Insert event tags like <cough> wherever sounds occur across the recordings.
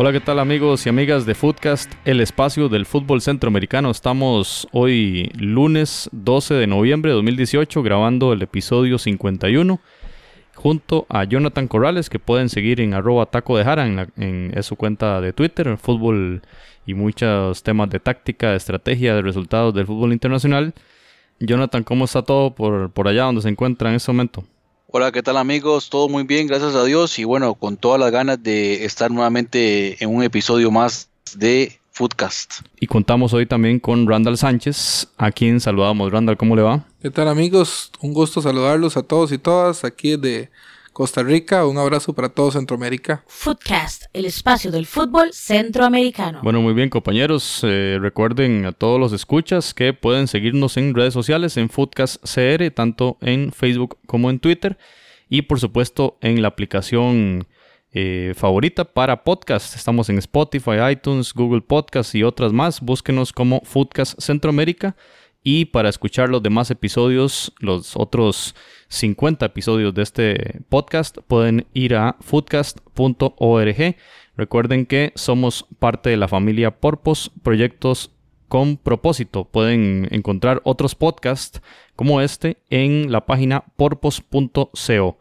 Hola, ¿qué tal amigos y amigas de Footcast, el espacio del fútbol centroamericano? Estamos hoy lunes 12 de noviembre de 2018 grabando el episodio 51 junto a Jonathan Corrales que pueden seguir en arroba taco de jara en, su cuenta de Twitter, fútbol y muchos temas de táctica, de estrategia, de resultados del fútbol internacional. Jonathan, ¿cómo está todo por, por allá donde se encuentra en este momento? Hola, ¿qué tal amigos? Todo muy bien, gracias a Dios y bueno, con todas las ganas de estar nuevamente en un episodio más de Foodcast. Y contamos hoy también con Randall Sánchez, a quien saludamos. Randall, ¿cómo le va? ¿Qué tal amigos? Un gusto saludarlos a todos y todas aquí de Costa Rica. Un abrazo para todo Centroamérica. Footcast, el espacio del fútbol centroamericano. Bueno, muy bien compañeros. Eh, recuerden a todos los escuchas que pueden seguirnos en redes sociales, en Footcast CR, tanto en Facebook como en Twitter. Y por supuesto en la aplicación eh, favorita para podcast. Estamos en Spotify, iTunes, Google Podcast y otras más. Búsquenos como Foodcast Centroamérica. Y para escuchar los demás episodios, los otros 50 episodios de este podcast, pueden ir a foodcast.org. Recuerden que somos parte de la familia Porpos, proyectos con propósito. Pueden encontrar otros podcasts como este en la página porpos.co.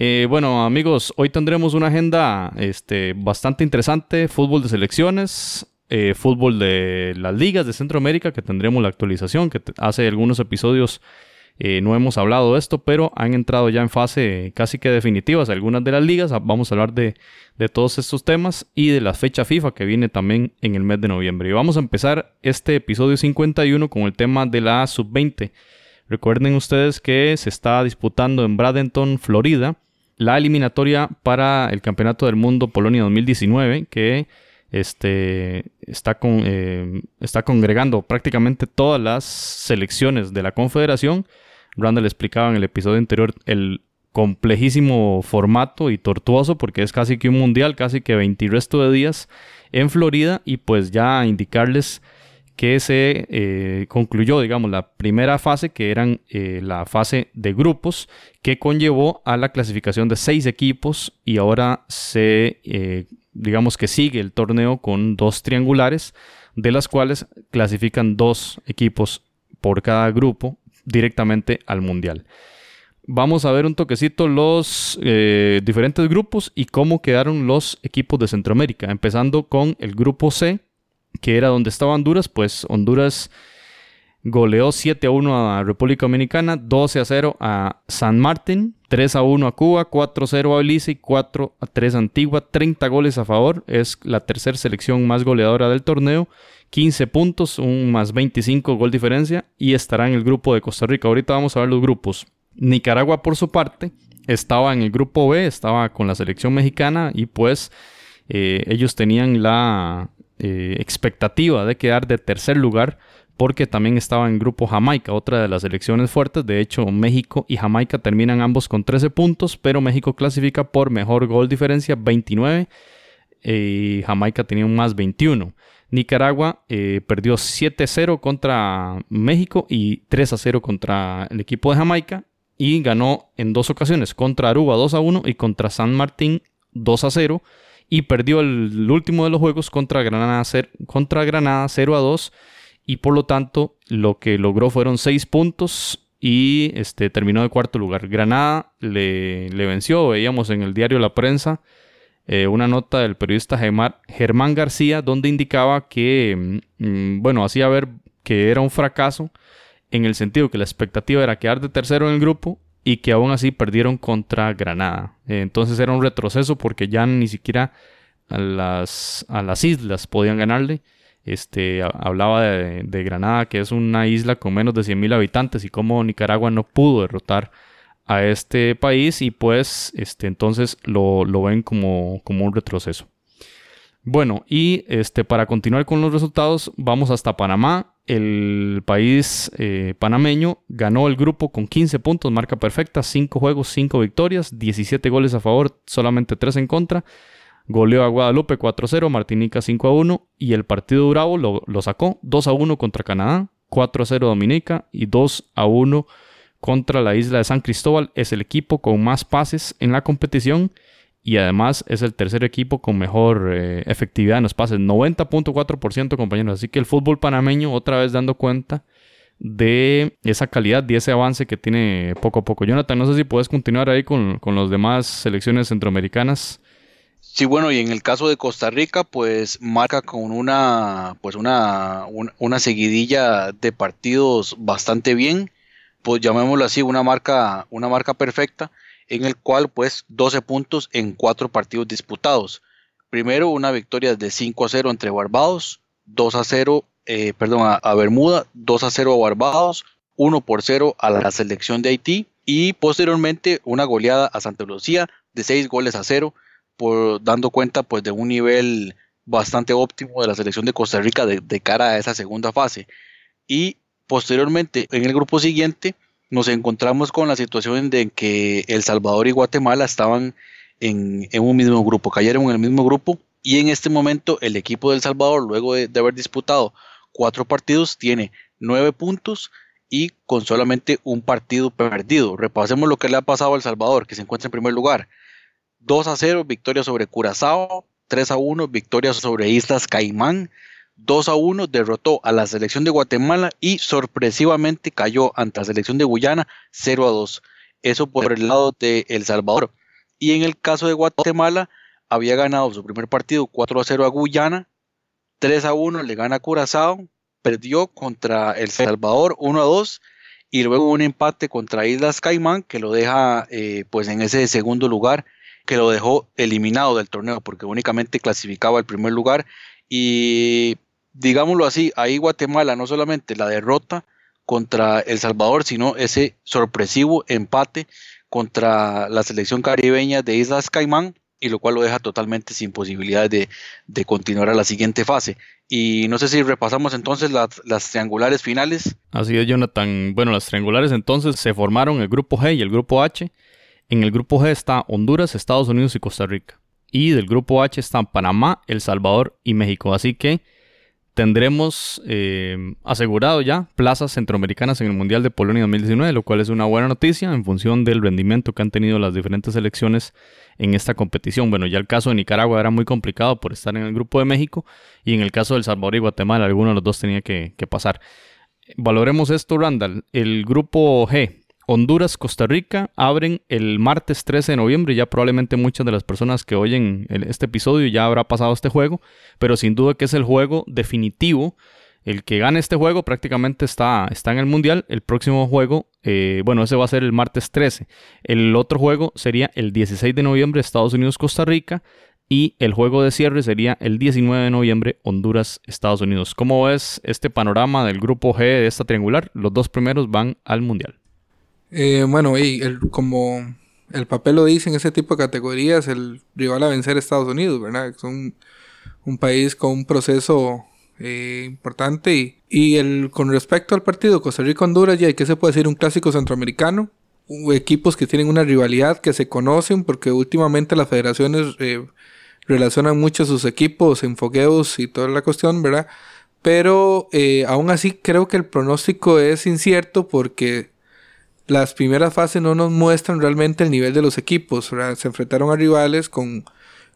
Eh, bueno amigos, hoy tendremos una agenda este, bastante interesante, fútbol de selecciones, eh, fútbol de las ligas de Centroamérica, que tendremos la actualización, que hace algunos episodios eh, no hemos hablado de esto, pero han entrado ya en fase casi que definitivas algunas de las ligas. Vamos a hablar de, de todos estos temas y de la fecha FIFA que viene también en el mes de noviembre. Y vamos a empezar este episodio 51 con el tema de la sub-20. Recuerden ustedes que se está disputando en Bradenton, Florida, la eliminatoria para el Campeonato del Mundo Polonia 2019, que este, está, con, eh, está congregando prácticamente todas las selecciones de la Confederación. Randall explicaba en el episodio anterior el complejísimo formato y tortuoso porque es casi que un mundial, casi que 20 resto de días en Florida y pues ya indicarles que se eh, concluyó, digamos, la primera fase, que eran eh, la fase de grupos, que conllevó a la clasificación de seis equipos y ahora se digamos que sigue el torneo con dos triangulares, de las cuales clasifican dos equipos por cada grupo directamente al Mundial. Vamos a ver un toquecito los eh, diferentes grupos y cómo quedaron los equipos de Centroamérica, empezando con el grupo C, que era donde estaba Honduras, pues Honduras goleó 7 a 1 a República Dominicana, 12 a 0 a San Martín, 3 a 1 a Cuba, 4 a 0 a Belice y 4 a 3 a Antigua, 30 goles a favor, es la tercera selección más goleadora del torneo, 15 puntos, un más 25 gol diferencia y estará en el grupo de Costa Rica. Ahorita vamos a ver los grupos. Nicaragua por su parte estaba en el grupo B, estaba con la selección mexicana y pues eh, ellos tenían la eh, expectativa de quedar de tercer lugar porque también estaba en grupo Jamaica, otra de las selecciones fuertes. De hecho, México y Jamaica terminan ambos con 13 puntos, pero México clasifica por mejor gol diferencia 29 y Jamaica tenía un más 21. Nicaragua eh, perdió 7-0 contra México y 3-0 contra el equipo de Jamaica y ganó en dos ocasiones contra Aruba 2-1 y contra San Martín 2-0 y perdió el, último de los juegos contra Granada, contra Granada 0-2 y por lo tanto lo que logró fueron seis puntos y este, terminó de cuarto lugar. Granada le, venció, veíamos en el diario La Prensa eh, una nota del periodista Germán García donde indicaba que, mm, mm, bueno, hacía ver que era un fracaso en el sentido que la expectativa era quedar de tercero en el grupo y que aún así perdieron contra Granada. Eh, entonces era un retroceso porque ya ni siquiera a las, a las islas podían ganarle. Este, hablaba de, Granada, que es una isla con menos de 100.000 habitantes y cómo Nicaragua no pudo derrotar a este país y pues este, entonces lo, ven como, como, un retroceso. Bueno, y este, para continuar con los resultados, vamos hasta Panamá. El país eh, panameño ganó el grupo con 15 puntos, marca perfecta, 5 juegos, 5 victorias, 17 goles a favor, solamente 3 en contra goleó a Guadalupe 4-0, Martinica 5-1 y el partido Bravo lo, lo sacó 2-1 contra Canadá, 4-0 Dominica y 2-1 contra la isla de San Cristóbal. Es el equipo con más pases en la competición y además es el tercer equipo con mejor eh, efectividad en los pases, 90.4% compañeros. Así que el fútbol panameño otra vez dando cuenta de esa calidad y ese avance que tiene poco a poco. Jonathan, no sé si puedes continuar ahí con, con las demás selecciones centroamericanas. Sí, bueno, y en el caso de Costa Rica, pues marca con una, pues una, una seguidilla de partidos bastante bien, pues llamémoslo así, una marca, una marca perfecta en el cual pues 12 puntos en 4 partidos disputados. Primero una victoria de 5 a 0 entre Barbados, 2 a 0, eh, perdón, a, Bermuda, 2 a 0 a Barbados, 1 por 0 a la selección de Haití y posteriormente una goleada a Santa Lucía de 6 goles a 0, por, dando cuenta pues de un nivel bastante óptimo de la selección de Costa Rica de, de cara a esa segunda fase. Y posteriormente en el grupo siguiente nos encontramos con la situación de que El Salvador y Guatemala estaban en, un mismo grupo, cayeron en el mismo grupo y en este momento el equipo del Salvador, luego de, haber disputado cuatro partidos, tiene nueve puntos y con solamente un partido perdido. Repasemos lo que le ha pasado al Salvador, que se encuentra en primer lugar. 2 a 0, victoria sobre Curazao, 3 a 1, victoria sobre Islas Caimán, 2 a 1 derrotó a la selección de Guatemala y sorpresivamente cayó ante la selección de Guyana 0 a 2. Eso por el lado de El Salvador. Y en el caso de Guatemala, había ganado su primer partido 4 a 0 a Guyana, 3 a 1 le gana a Curazao, perdió contra El Salvador 1 a 2 y luego un empate contra Islas Caimán que lo deja eh, pues en ese segundo lugar que lo dejó eliminado del torneo porque únicamente clasificaba el primer lugar y digámoslo así, ahí Guatemala no solamente la derrota contra El Salvador, sino ese sorpresivo empate contra la selección caribeña de Islas Caimán, y lo cual lo deja totalmente sin posibilidades de, continuar a la siguiente fase. Y no sé si repasamos entonces las, las, triangulares finales. Así es, Jonathan. Bueno, las triangulares entonces se formaron el grupo G y el grupo H. En el grupo G está Honduras, Estados Unidos y Costa Rica. Y del grupo H están Panamá, El Salvador y México. Así que tendremos eh, asegurado ya plazas centroamericanas en el Mundial de Polonia 2019, lo cual es una buena noticia en función del rendimiento que han tenido las diferentes selecciones en esta competición. Bueno, ya el caso de Nicaragua era muy complicado por estar en el grupo de México y en el caso del Salvador y Guatemala, alguno de los dos tenía que, que pasar. Valoremos esto, Randall. El grupo G, Honduras, Costa Rica abren el martes 13 de noviembre. Ya probablemente muchas de las personas que oyen este episodio ya habrá pasado este juego, pero sin duda que es el juego definitivo. El que gane este juego prácticamente está, está en el mundial. El próximo juego, eh, bueno, ese va a ser el martes 13. El otro juego sería el 16 de noviembre, Estados Unidos-Costa Rica. Y el juego de cierre sería el 19 de noviembre, Honduras-Estados Unidos. ¿Cómo ves este panorama del grupo G de esta triangular? Los dos primeros van al mundial. Eh, bueno, y como el papel lo dice en ese tipo de categorías, el rival a vencer es Estados Unidos, ¿verdad? Es un, país con un proceso eh, importante. Y, y, el, con respecto al partido Costa Rica-Honduras, ya, ¿qué se puede decir? Un clásico centroamericano. Equipos que tienen una rivalidad, que se conocen, porque últimamente las federaciones eh, relacionan mucho sus equipos en fogueos y toda la cuestión, ¿verdad? Pero eh, aún así creo que el pronóstico es incierto porque las primeras fases no nos muestran realmente el nivel de los equipos. Se enfrentaron a rivales con,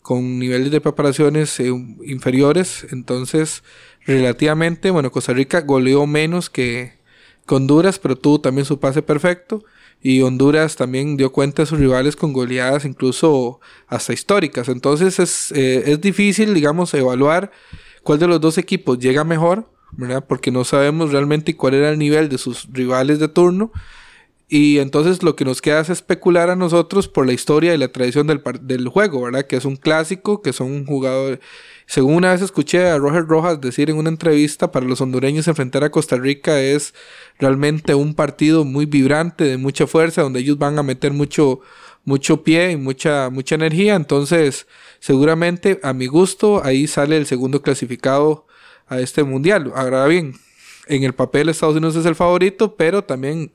con niveles de preparaciones eh, inferiores. Entonces, relativamente, bueno, Costa Rica goleó menos que, Honduras, pero tuvo también su pase perfecto. Y Honduras también dio cuenta de sus rivales con goleadas incluso hasta históricas. Entonces es, eh, es difícil, digamos, evaluar cuál de los dos equipos llega mejor. Porque no sabemos realmente cuál era el nivel de sus rivales de turno. Y entonces lo que nos queda es especular a nosotros por la historia y la tradición del, del juego, ¿verdad? Que es un clásico, que son un jugador... Según una vez escuché a Roger Rojas decir en una entrevista, para los hondureños enfrentar a Costa Rica es realmente un partido muy vibrante, de mucha fuerza, donde ellos van a meter mucho, mucho pie y mucha, mucha energía. Entonces, seguramente, a mi gusto, ahí sale el segundo clasificado a este mundial. Ahora bien, en el papel Estados Unidos es el favorito, pero también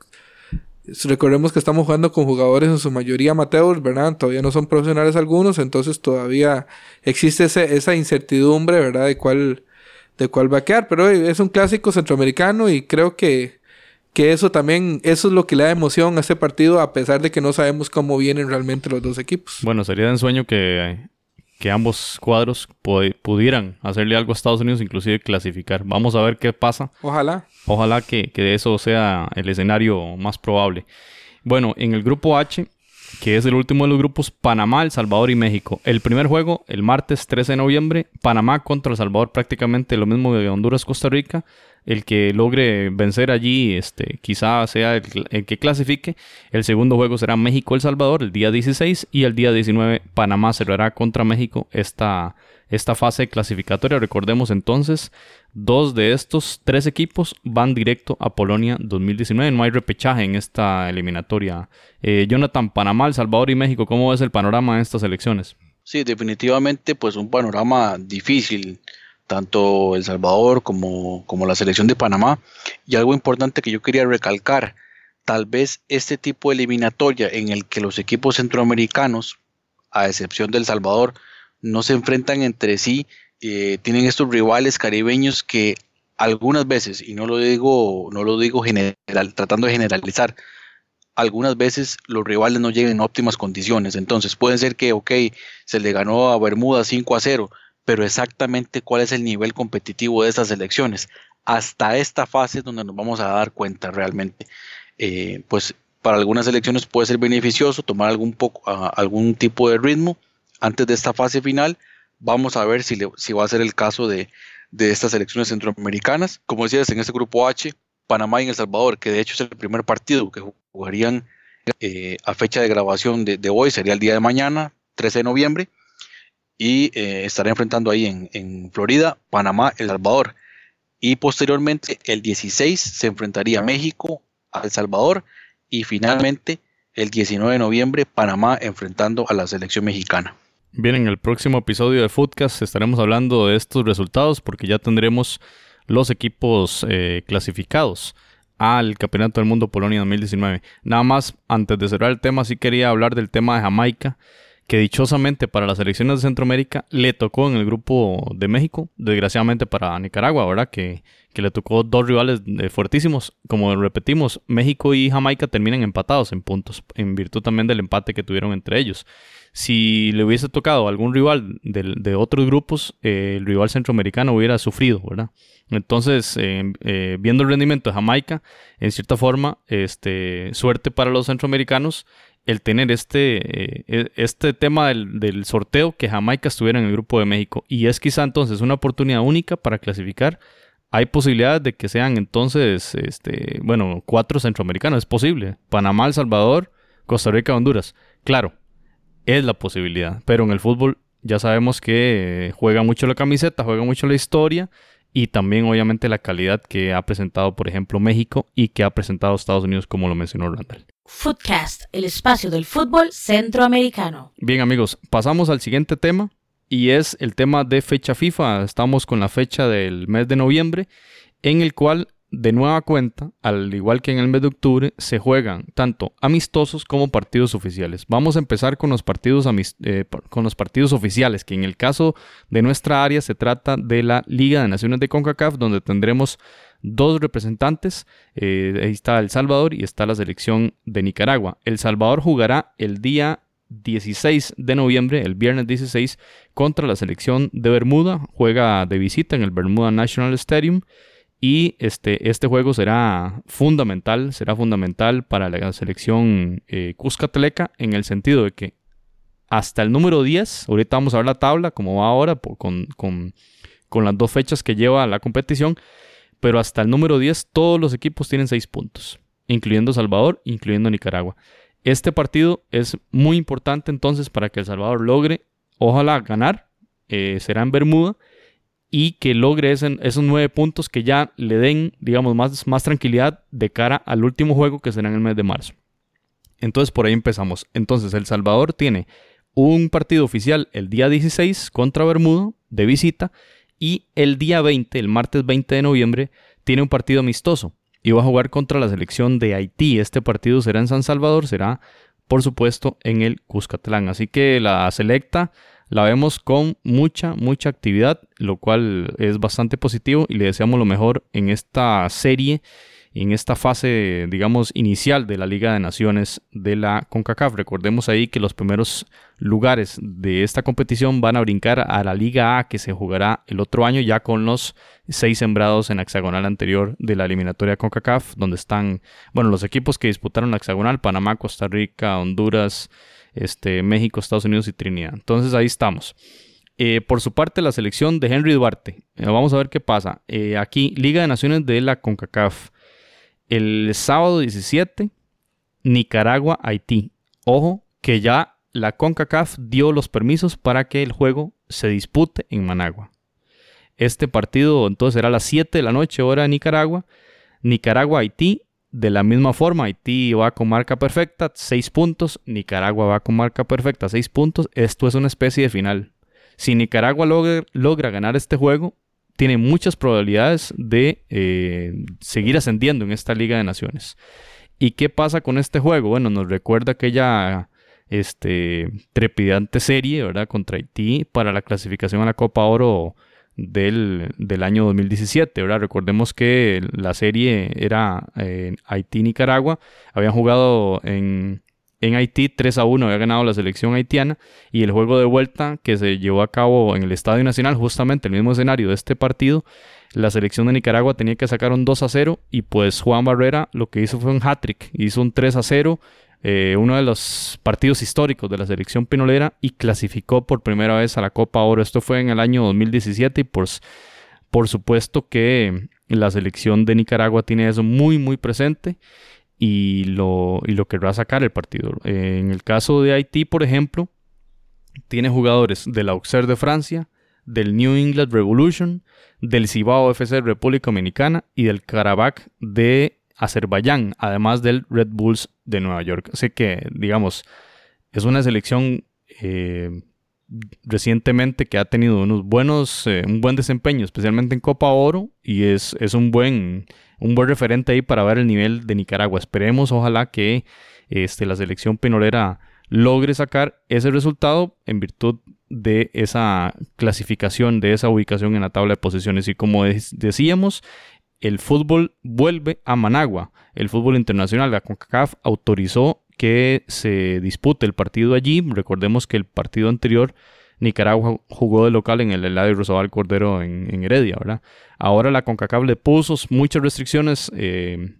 Recordemos que estamos jugando con jugadores en su mayoría amateurs, ¿verdad? Todavía no son profesionales algunos, entonces todavía existe esa incertidumbre, ¿verdad? De cuál, de cuál va a quedar. Pero es un clásico centroamericano y creo que, que eso también, eso es lo que le da emoción a este partido, a pesar de que no sabemos cómo vienen realmente los dos equipos. Bueno, sería de ensueño que, que ambos cuadros pudieran hacerle algo a Estados Unidos, inclusive clasificar. Vamos a ver qué pasa. Ojalá. Ojalá que, eso sea el escenario más probable. Bueno, en el grupo H, que es el último de los grupos, Panamá, El Salvador y México. El primer juego, el martes 13 de noviembre, Panamá contra El Salvador, prácticamente lo mismo de Honduras, Costa Rica. El que logre vencer allí, este, quizá sea el, que clasifique. El segundo juego será México-El Salvador el día 16 y el día 19 Panamá cerrará contra México esta, esta fase clasificatoria. Recordemos entonces Dos de estos tres equipos van directo a Polonia 2019. No hay repechaje en esta eliminatoria. Eh, Jonathan, Panamá, El Salvador y México, ¿cómo ves el panorama de estas elecciones? Sí, definitivamente pues un panorama difícil, tanto El Salvador como, como la selección de Panamá. Y algo importante que yo quería recalcar, tal vez este tipo de eliminatoria en el que los equipos centroamericanos, a excepción del Salvador, no se enfrentan entre sí eh, tienen estos rivales caribeños que algunas veces, y no lo digo, no lo digo general, tratando de generalizar, algunas veces los rivales no llegan en óptimas condiciones. Entonces puede ser que, ok, se le ganó a Bermuda 5 a 0, pero exactamente cuál es el nivel competitivo de estas elecciones. Hasta esta fase es donde nos vamos a dar cuenta realmente. Eh, pues para algunas elecciones puede ser beneficioso tomar algún, poco, algún tipo de ritmo antes de esta fase final Vamos a ver si, si va a ser el caso de, estas elecciones centroamericanas. Como decías, en este grupo H, Panamá y El Salvador, que de hecho es el primer partido que jugarían eh, a fecha de grabación de, hoy, sería el día de mañana, 13 de noviembre, y eh, estará enfrentando ahí en, en, Florida, Panamá, El Salvador. Y posteriormente, el 16 se enfrentaría México a El Salvador, y finalmente, el 19 de noviembre, Panamá enfrentando a la selección mexicana. Bien, en el próximo episodio de Footcast estaremos hablando de estos resultados porque ya tendremos los equipos eh, clasificados al Campeonato del Mundo Polonia 2019. Nada más, antes de cerrar el tema, sí quería hablar del tema de Jamaica, que dichosamente para las elecciones de Centroamérica le tocó en el grupo de México, desgraciadamente para Nicaragua, ¿verdad? Que, que le tocó dos rivales eh, fuertísimos. Como repetimos, México y Jamaica terminan empatados en puntos, en virtud también del empate que tuvieron entre ellos si le hubiese tocado algún rival de, otros grupos, eh, el rival centroamericano hubiera sufrido, ¿verdad? Entonces, eh, viendo el rendimiento de Jamaica, en cierta forma, este, suerte para los centroamericanos el tener este, e, este tema del, sorteo que Jamaica estuviera en el grupo de México. Y es quizá entonces una oportunidad única para clasificar. Hay posibilidades de que sean entonces, este, bueno, cuatro centroamericanos, es posible. Panamá, El Salvador, Costa Rica, Honduras. Claro, es la posibilidad. Pero en el fútbol ya sabemos que juega mucho la camiseta, juega mucho la historia y también obviamente la calidad que ha presentado, por ejemplo, México y que ha presentado Estados Unidos, como lo mencionó Randall. Footcast, el espacio del fútbol centroamericano. Bien amigos, pasamos al siguiente tema y es el tema de fecha FIFA. Estamos con la fecha del mes de noviembre en el cual de nueva cuenta, al igual que en el mes de octubre, se juegan tanto amistosos como partidos oficiales. Vamos a empezar con los partidos, eh, oficiales, que en el caso de nuestra área se trata de la Liga de Naciones de CONCACAF, donde tendremos dos representantes. Eh, ahí está El Salvador y está la selección de Nicaragua. El Salvador jugará el día 16 de noviembre, el viernes 16, contra la selección de Bermuda. Juega de visita en el Bermuda National Stadium. Y este, este juego será fundamental, será fundamental para la selección eh, Cuscatleca en el sentido de que hasta el número 10, ahorita vamos a ver la tabla como va ahora con, las dos fechas que lleva la competición, pero hasta el número 10 todos los equipos tienen 6 puntos, incluyendo Salvador, incluyendo Nicaragua. Este partido es muy importante entonces para que El Salvador logre, ojalá ganar, eh, será en Bermuda y que logre esos nueve puntos que ya le den, digamos, más, más tranquilidad de cara al último juego que será en el mes de marzo. Entonces por ahí empezamos. Entonces El Salvador tiene un partido oficial el día 16 contra Bermudo de visita y el día 20, el martes 20 de noviembre, tiene un partido amistoso y va a jugar contra la selección de Haití. Este partido será en San Salvador, será por supuesto en el Cuscatlán. Así que la selecta la vemos con mucha, mucha actividad, lo cual es bastante positivo y le deseamos lo mejor en esta serie en esta fase, digamos, inicial de la Liga de Naciones de la CONCACAF. Recordemos ahí que los primeros lugares de esta competición van a brincar a la Liga A que se jugará el otro año ya con los seis sembrados en la hexagonal anterior de la eliminatoria CONCACAF, donde están, bueno, los equipos que disputaron la hexagonal, Panamá, Costa Rica, Honduras, este, México, Estados Unidos y Trinidad. Entonces ahí estamos. Eh, por su parte, la selección de Henry Duarte. Eh, vamos a ver qué pasa. Eh, aquí, Liga de Naciones de la CONCACAF el sábado 17, Nicaragua, Haití. Ojo que ya la CONCACAF dio los permisos para que el juego se dispute en Managua. Este partido entonces será a las 7 de la noche hora de Nicaragua. Nicaragua, Haití. De la misma forma, Haití va con marca perfecta, 6 puntos. Nicaragua va con marca perfecta, 6 puntos. Esto es una especie de final. Si Nicaragua logra, ganar este juego, tiene muchas probabilidades de eh, seguir ascendiendo en esta Liga de Naciones. ¿Y qué pasa con este juego? Bueno, nos recuerda aquella este, trepidante serie, ¿verdad? Contra Haití para la clasificación a la Copa Oro del, año 2017, ¿verdad? Recordemos que la serie era eh, Haití-Nicaragua. Habían jugado en en Haití 3 a 1 había ganado la selección haitiana y el juego de vuelta que se llevó a cabo en el Estadio Nacional, justamente el mismo escenario de este partido, la selección de Nicaragua tenía que sacar un 2 a 0 y pues Juan Barrera lo que hizo fue un hat-trick, hizo un 3 a 0, eh, uno de los partidos históricos de la selección pinolera y clasificó por primera vez a la Copa Oro. Esto fue en el año 2017 y pues, por supuesto que la selección de Nicaragua tiene eso muy muy presente y lo, y lo querrá sacar el partido. en el caso de Haití, por ejemplo, tiene jugadores del Auxerre de Francia, del New England Revolution, del Cibao FC República Dominicana y del Karabakh de Azerbaiyán, además del Red Bulls de Nueva York. Así que, digamos, es una selección eh, recientemente que ha tenido unos buenos, eh, un buen desempeño, especialmente en Copa Oro, y es, es un buen un buen referente ahí para ver el nivel de Nicaragua. Esperemos, ojalá que este, la selección pinolera logre sacar ese resultado en virtud de esa clasificación, de esa ubicación en la tabla de posiciones. Y como decíamos, el fútbol vuelve a Managua. El fútbol internacional, la CONCACAF, autorizó que se dispute el partido allí. Recordemos que el partido anterior Nicaragua jugó de local en el Eladio Rosabal Cordero en, Heredia, ¿verdad? Ahora la CONCACAF le puso muchas restricciones eh,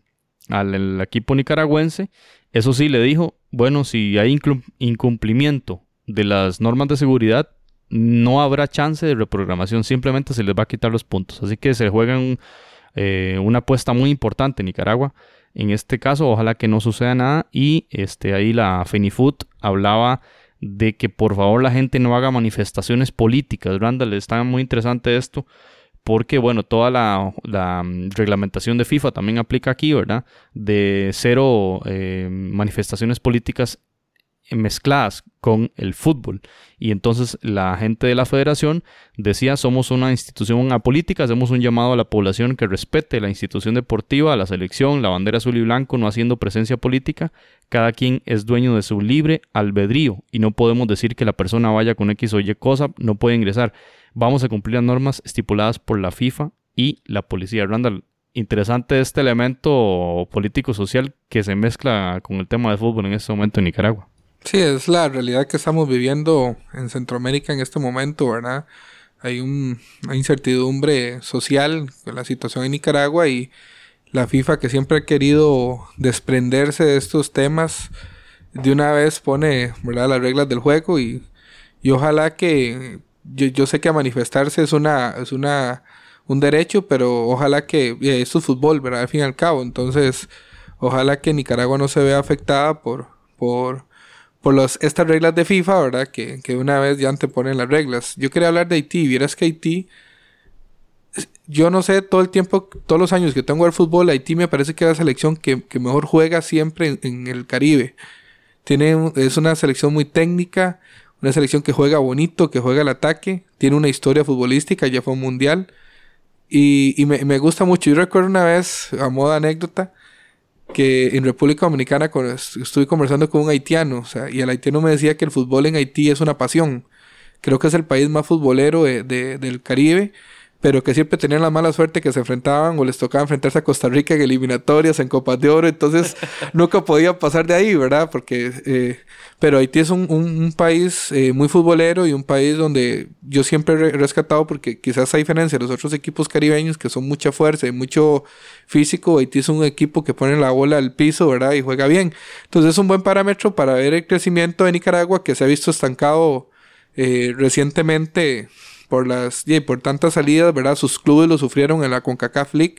al equipo nicaragüense. Eso sí, le dijo, bueno, si hay incumplimiento de las normas de seguridad, no habrá chance de reprogramación, simplemente se les va a quitar los puntos. Así que se juega eh, una apuesta muy importante en Nicaragua. En este caso, ojalá que no suceda nada. Y este, ahí la Fenifoot hablaba de que por favor la gente no haga manifestaciones políticas. Randall, está muy interesante esto porque, bueno, toda la, mm, reglamentación de FIFA también aplica aquí, ¿verdad? De cero eh, manifestaciones políticas mezcladas con el fútbol. Y entonces la gente de la federación decía, somos una institución apolítica, hacemos un llamado a la población que respete la institución deportiva, la selección, la bandera azul y blanco, no haciendo presencia política. Cada quien es dueño de su libre albedrío y no podemos decir que la persona vaya con X o Y cosa, no puede ingresar. Vamos a cumplir las normas estipuladas por la FIFA y la policía. Randall, interesante este elemento político-social que se mezcla con el tema de fútbol en este momento en Nicaragua. Sí, es la realidad que estamos viviendo en Centroamérica en este momento, ¿verdad? Hay un, una incertidumbre social con la situación en Nicaragua y la FIFA que siempre ha querido desprenderse de estos temas, de una vez pone ¿verdad? las reglas del juego y, y ojalá que yo, yo, sé que manifestarse es una es una un derecho, pero ojalá que esto es fútbol, ¿verdad? Al fin y al cabo, entonces ojalá que Nicaragua no se vea afectada por por por los, estas reglas de FIFA, ¿verdad? Que, que una vez ya te ponen las reglas. Yo quería hablar de Haití. Vieras que Haití, yo no sé, todo el tiempo, todos los años que tengo el fútbol, Haití me parece que es la selección que, mejor juega siempre en, el Caribe. Tiene, es una selección muy técnica, una selección que juega bonito, que juega al ataque, tiene una historia futbolística, ya fue un mundial. Y, me, me, gusta mucho. Yo recuerdo una vez, a modo de anécdota, que en República Dominicana con, estuve conversando con un haitiano, o sea, y el haitiano me decía que el fútbol en Haití es una pasión. Creo que es el país más futbolero de, del Caribe pero que siempre tenían la mala suerte que se enfrentaban o les tocaba enfrentarse a Costa Rica en eliminatorias, en Copas de Oro, entonces <laughs> nunca podían pasar de ahí, ¿verdad? Porque, eh, pero Haití es un, un, país eh, muy futbolero y un país donde yo siempre he rescatado porque quizás a diferencia de los otros equipos caribeños que son mucha fuerza y mucho físico, Haití es un equipo que pone la bola al piso, ¿verdad? Y juega bien. Entonces es un buen parámetro para ver el crecimiento de Nicaragua que se ha visto estancado eh, recientemente por las y por tantas salidas, ¿verdad? Sus clubes lo sufrieron en la CONCACAF League.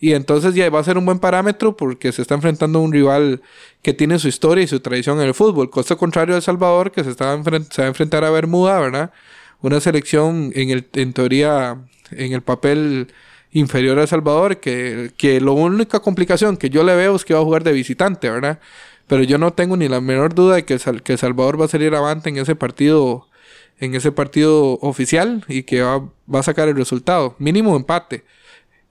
Y entonces ya va a ser un buen parámetro porque se está enfrentando a un rival que tiene su historia y su tradición en el fútbol. Cosa contrario El Salvador, que se, está se va a enfrentar a Bermuda, ¿verdad? Una selección en, el, en teoría, en el papel inferior a Salvador, que, que la única complicación que yo le veo es que va a jugar de visitante, ¿verdad? Pero yo no tengo ni la menor duda de que, que Salvador va a salir avante en ese partido en ese partido oficial y que va, a sacar el resultado. Mínimo empate.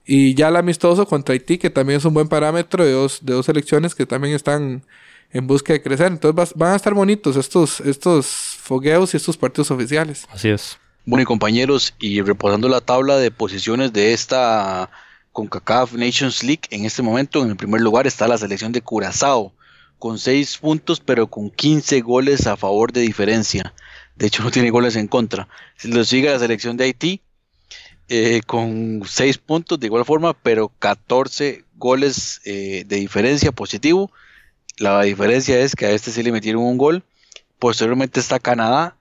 Y ya el amistoso contra Haití, que también es un buen parámetro de dos, de dos selecciones que también están en busca de crecer. Entonces van a estar bonitos estos, estos fogueos y estos partidos oficiales. Así es. Bueno, y compañeros, y reposando la tabla de posiciones de esta CONCACAF Nations League, en este momento en el primer lugar está la selección de Curazao, con 6 puntos, pero con 15 goles a favor de diferencia. De hecho, no tiene goles en contra. Lo sigue la selección de Haití, eh, con 6 puntos de igual forma, pero 14 goles eh, de diferencia positivo. La diferencia es que a este sí le metieron un gol. Posteriormente está Canadá,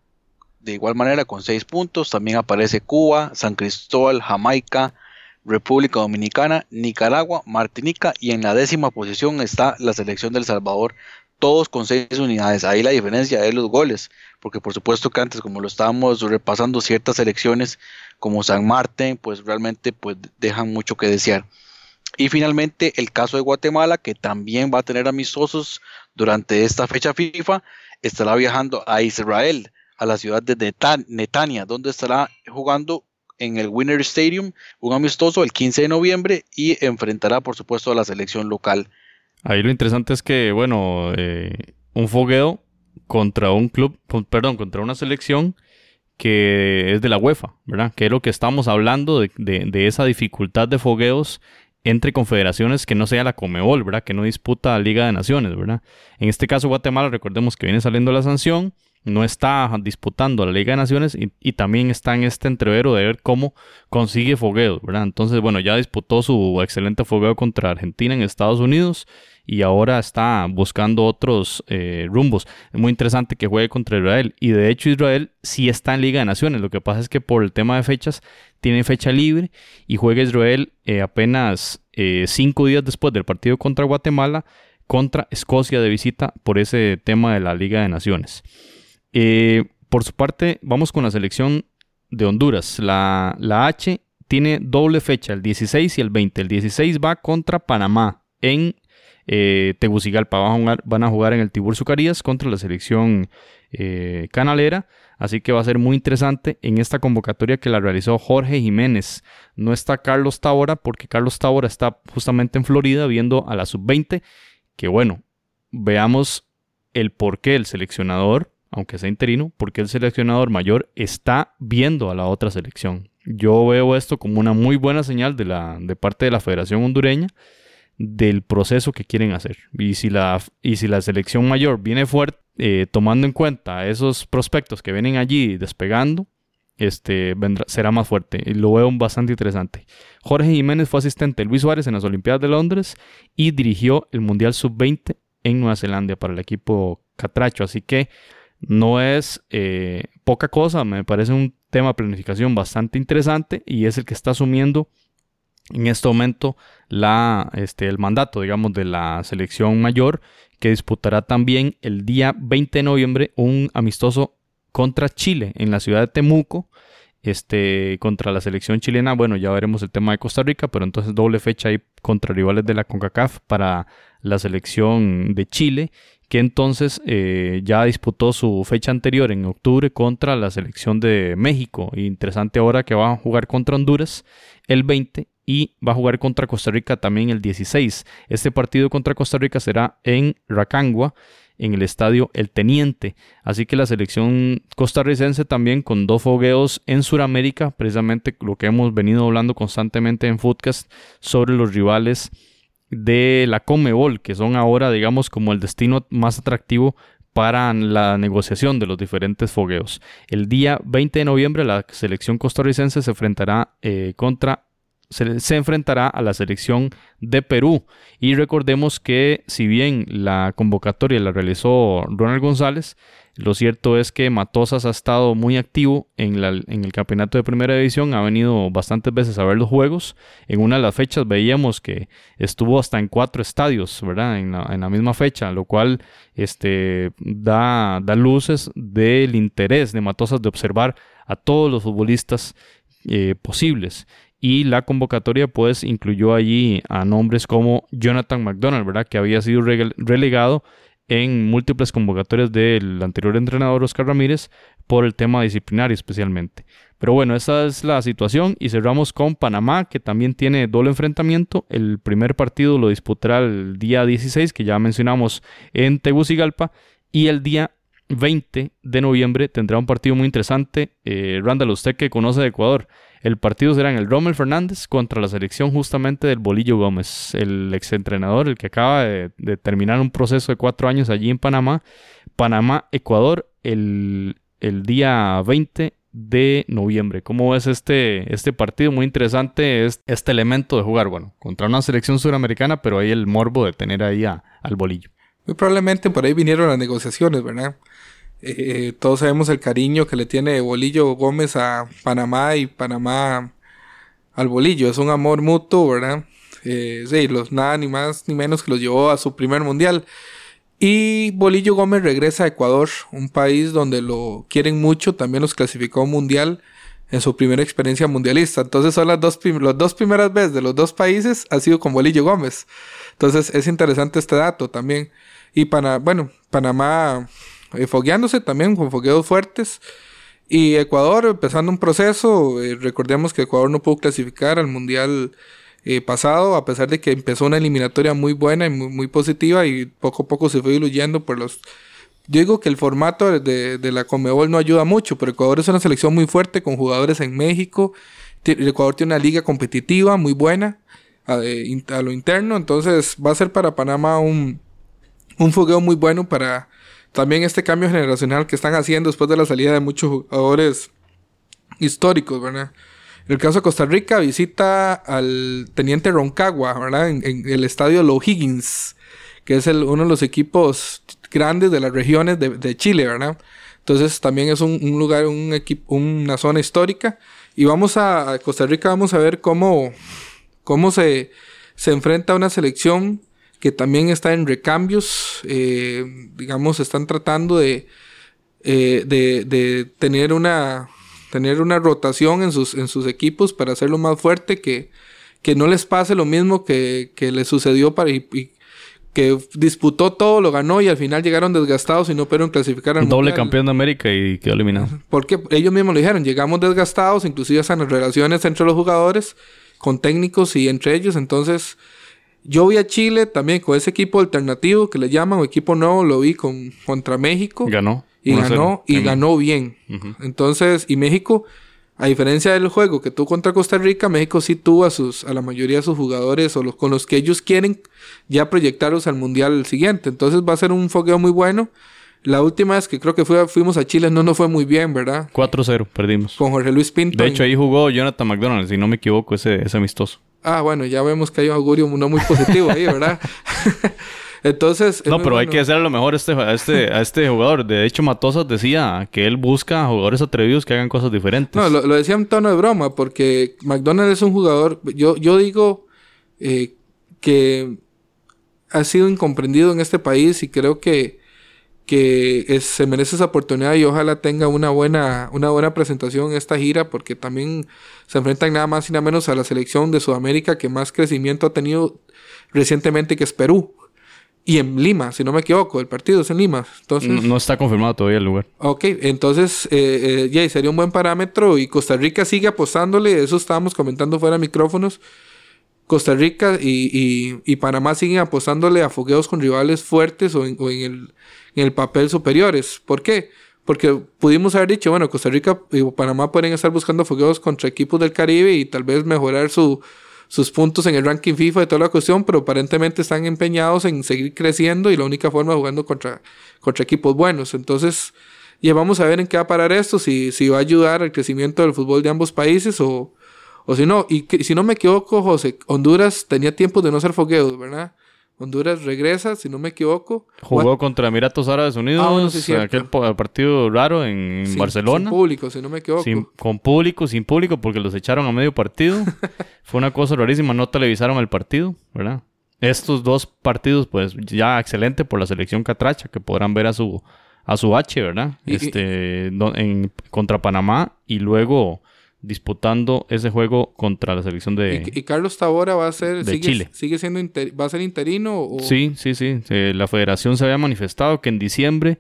de igual manera con 6 puntos. También aparece Cuba, San Cristóbal, Jamaica, República Dominicana, Nicaragua, Martinica y en la décima posición está la selección del Salvador todos con seis unidades. Ahí la diferencia es los goles, porque por supuesto que antes, como lo estábamos repasando, ciertas selecciones como San Martín, pues realmente pues, dejan mucho que desear. Y finalmente el caso de Guatemala, que también va a tener amistosos durante esta fecha FIFA, estará viajando a Israel, a la ciudad de Netania, donde estará jugando en el Winner Stadium un amistoso el 15 de noviembre y enfrentará por supuesto a la selección local Ahí lo interesante es que, bueno, eh, un fogueo contra un club, perdón, contra una selección que es de la UEFA, ¿verdad? Que es lo que estamos hablando de, de, esa dificultad de fogueos entre confederaciones que no sea la Comebol, ¿verdad? Que no disputa Liga de Naciones, ¿verdad? En este caso Guatemala, recordemos que viene saliendo la sanción, no está disputando la Liga de Naciones y, también está en este entrevero de ver cómo consigue fogueos, ¿verdad? Entonces, bueno, ya disputó su excelente fogueo contra Argentina en Estados Unidos y ahora está buscando otros eh, rumbos. Es muy interesante que juegue contra Israel y de hecho Israel sí está en Liga de Naciones. Lo que pasa es que por el tema de fechas tiene fecha libre y juega Israel eh, apenas eh, cinco días después del partido contra Guatemala contra Escocia de visita por ese tema de la Liga de Naciones. Por su parte, vamos con la selección de Honduras. La, H tiene doble fecha, el 16 y el 20. El 16 va contra Panamá en eh, Tegucigalpa. Van a, jugar, van a, jugar, en el Tiburcio Carías contra la selección eh, canalera. Así que va a ser muy interesante en esta convocatoria que la realizó Jorge Jiménez. No está Carlos Tabora porque Carlos Tabora está justamente en Florida viendo a la sub-20. Que bueno, veamos el por qué el seleccionador aunque sea interino, porque el seleccionador mayor está viendo a la otra selección. Yo veo esto como una muy buena señal de, la, de parte de la Federación Hondureña del proceso que quieren hacer. Y si la, y si la selección mayor viene fuerte, eh, tomando en cuenta esos prospectos que vienen allí despegando, este, vendrá, será más fuerte. Y lo veo bastante interesante. Jorge Jiménez fue asistente de Luis Suárez en las Olimpiadas de Londres y dirigió el Mundial Sub-20 en Nueva Zelanda para el equipo Catracho. Así que no es eh, poca cosa, me parece un tema de planificación bastante interesante y es el que está asumiendo en este momento la, este, el mandato, digamos, de la selección mayor que disputará también el día 20 de noviembre un amistoso contra Chile en la ciudad de Temuco. Este, contra la selección chilena, bueno, ya veremos el tema de Costa Rica, pero entonces doble fecha ahí contra rivales de la CONCACAF para la selección de Chile que entonces eh, ya disputó su fecha anterior en octubre contra la selección de México. Interesante ahora que va a jugar contra Honduras el 20 y va a jugar contra Costa Rica también el 16. Este partido contra Costa Rica será en Racangua, en el estadio El Teniente. Así que la selección costarricense también con dos fogueos en Sudamérica, precisamente lo que hemos venido hablando constantemente en Footcast sobre los rivales de la Comebol, que son ahora, digamos, como el destino más atractivo para la negociación de los diferentes fogueos. El día 20 de noviembre la selección costarricense se enfrentará eh, contra se, enfrentará a la selección de Perú. Y recordemos que si bien la convocatoria la realizó Ronald González, lo cierto es que Matosas ha estado muy activo en, el campeonato de primera división, ha venido bastantes veces a ver los juegos. En una de las fechas veíamos que estuvo hasta en cuatro estadios, ¿verdad? En la, misma fecha, lo cual este, da, da luces del interés de Matosas de observar a todos los futbolistas eh, posibles y la convocatoria pues incluyó allí a nombres como Jonathan McDonald, ¿verdad? Que había sido relegado en múltiples convocatorias del anterior entrenador Oscar Ramírez por el tema disciplinario especialmente. Pero bueno, esa es la situación y cerramos con Panamá que también tiene doble enfrentamiento. El primer partido lo disputará el día 16 que ya mencionamos en Tegucigalpa y el día 20 de noviembre tendrá un partido muy interesante. Eh, Randall, usted que conoce de Ecuador, el partido será en el Rommel Fernández contra la selección justamente del Bolillo Gómez, el exentrenador, el que acaba de, terminar un proceso de cuatro años allí en Panamá. Panamá, Ecuador, el, día 20 de noviembre. ¿Cómo ves este, este partido? Muy interesante es este elemento de jugar, bueno, contra una selección suramericana, pero hay el morbo de tener ahí al bolillo. Muy probablemente por ahí vinieron las negociaciones, ¿verdad? Eh, todos sabemos el cariño que le tiene Bolillo Gómez a Panamá y Panamá al Bolillo. Es un amor mutuo, ¿verdad? Eh, sí, los, nada ni más ni menos que los llevó a su primer mundial. Y Bolillo Gómez regresa a Ecuador, un país donde lo quieren mucho, también los clasificó mundial en su primera experiencia mundialista. Entonces son las dos, las dos primeras veces de los dos países ha sido con Bolillo Gómez. Entonces es interesante este dato también. Y para, bueno, Panamá eh, fogueándose también con fogueos fuertes. Y Ecuador empezando un proceso, eh, recordemos que Ecuador no pudo clasificar al Mundial eh, pasado, a pesar de que empezó una eliminatoria muy buena y muy, positiva y poco a poco se fue diluyendo por los... Yo digo que el formato de, de la Comebol no ayuda mucho, pero Ecuador es una selección muy fuerte con jugadores en México. Ecuador tiene una liga competitiva muy buena a, a lo interno, entonces va a ser para Panamá un, un fogueo muy bueno para también este cambio generacional que están haciendo después de la salida de muchos jugadores históricos, ¿verdad? En el caso de Costa Rica, visita al Teniente Roncagua, ¿verdad? En, el estadio Higgins, que es el, uno de los equipos grandes de las regiones de, Chile, ¿verdad? Entonces también es un, lugar, un equipo, una zona histórica. Y vamos a, Costa Rica, vamos a ver cómo, cómo se, se enfrenta a una selección que también está en recambios, eh, digamos, están tratando eh, de, de, tener, una, tener una rotación en sus, en sus equipos para hacerlo más fuerte, que, que no les pase lo mismo que, que le sucedió para... Y, que disputó todo, lo ganó y al final llegaron desgastados y no pudieron clasificar al Doble campeón de América y quedó eliminado. Porque ellos mismos lo dijeron, llegamos desgastados, inclusive hasta en las relaciones entre los jugadores, con técnicos y entre ellos, entonces yo vi a Chile también con ese equipo alternativo que le llaman, o equipo nuevo, lo vi con, contra México. Ganó. Y ganó, y ganó bien. Entonces, y México, a diferencia del juego que tuvo contra Costa Rica, México sí tuvo a sus, a la mayoría de sus jugadores o los con los que ellos quieren ya proyectarlos al mundial siguiente. Entonces va a ser un fogueo muy bueno. La última vez que creo que fuimos a Chile no nos fue muy bien, ¿verdad? 4-0, perdimos. Con Jorge Luis Pinto. De hecho, ahí jugó Jonathan McDonald, si no me equivoco, ese, ese amistoso. Ah, bueno, ya vemos que hay un augurio no muy positivo ahí, ¿verdad? <laughs> Entonces. No, pero hay que hacer a lo mejor este, a, este, a este jugador. De hecho, Matosas decía que él busca jugadores atrevidos que hagan cosas diferentes. No, lo, decía en tono de broma, porque McDonald es un jugador. Yo, yo digo eh, que ha sido incomprendido en este país y creo que que se merece esa oportunidad y ojalá tenga una buena, una buena presentación en esta gira porque también se enfrentan nada más y nada menos a la selección de Sudamérica que más crecimiento ha tenido recientemente que es Perú. y en Lima, si no me equivoco, el partido es en Lima. Entonces, No, no está confirmado todavía el lugar. Ok, entonces eh, eh, sería un buen parámetro y Costa Rica sigue apostándole, eso estábamos comentando fuera de micrófonos. Costa Rica y, y- y Panamá siguen apostándole a fogueos con rivales fuertes o en, o en el, el papel superiores. ¿Por qué? Porque pudimos haber dicho, bueno, Costa Rica y Panamá pueden estar buscando fogueos contra equipos del Caribe y tal vez mejorar su, sus puntos en el ranking FIFA y toda la cuestión, pero aparentemente están empeñados en seguir creciendo y la única forma jugando contra, contra equipos buenos. Entonces, ya vamos a ver en qué va a parar esto, si, si va a ayudar al crecimiento del fútbol de ambos países o, o si no. Y que- si no me equivoco, José, Honduras tenía tiempo de no hacer fogueos, ¿verdad? Honduras regresa, si no me equivoco. Jugó contra Emiratos Árabes Unidos, Ah, bueno, sí, cierto. aquel partido raro en, en Sin- Barcelona. Sin público, si no me equivoco. Sin- con público, sin público, porque los echaron a medio partido. <laughs> Fue una cosa rarísima, no televisaron el partido, ¿verdad? Estos dos partidos, pues ya excelente por la selección catracha, que podrán ver a su, a su H, ¿verdad? Y- este, en, contra Panamá y luego disputando ese juego contra la selección de... Y, y Carlos Tabora va a ser, de sigue, Chile. sigue siendo, inter- va a ser interino o... Sí, sí, sí. Eh, La federación se había manifestado que en diciembre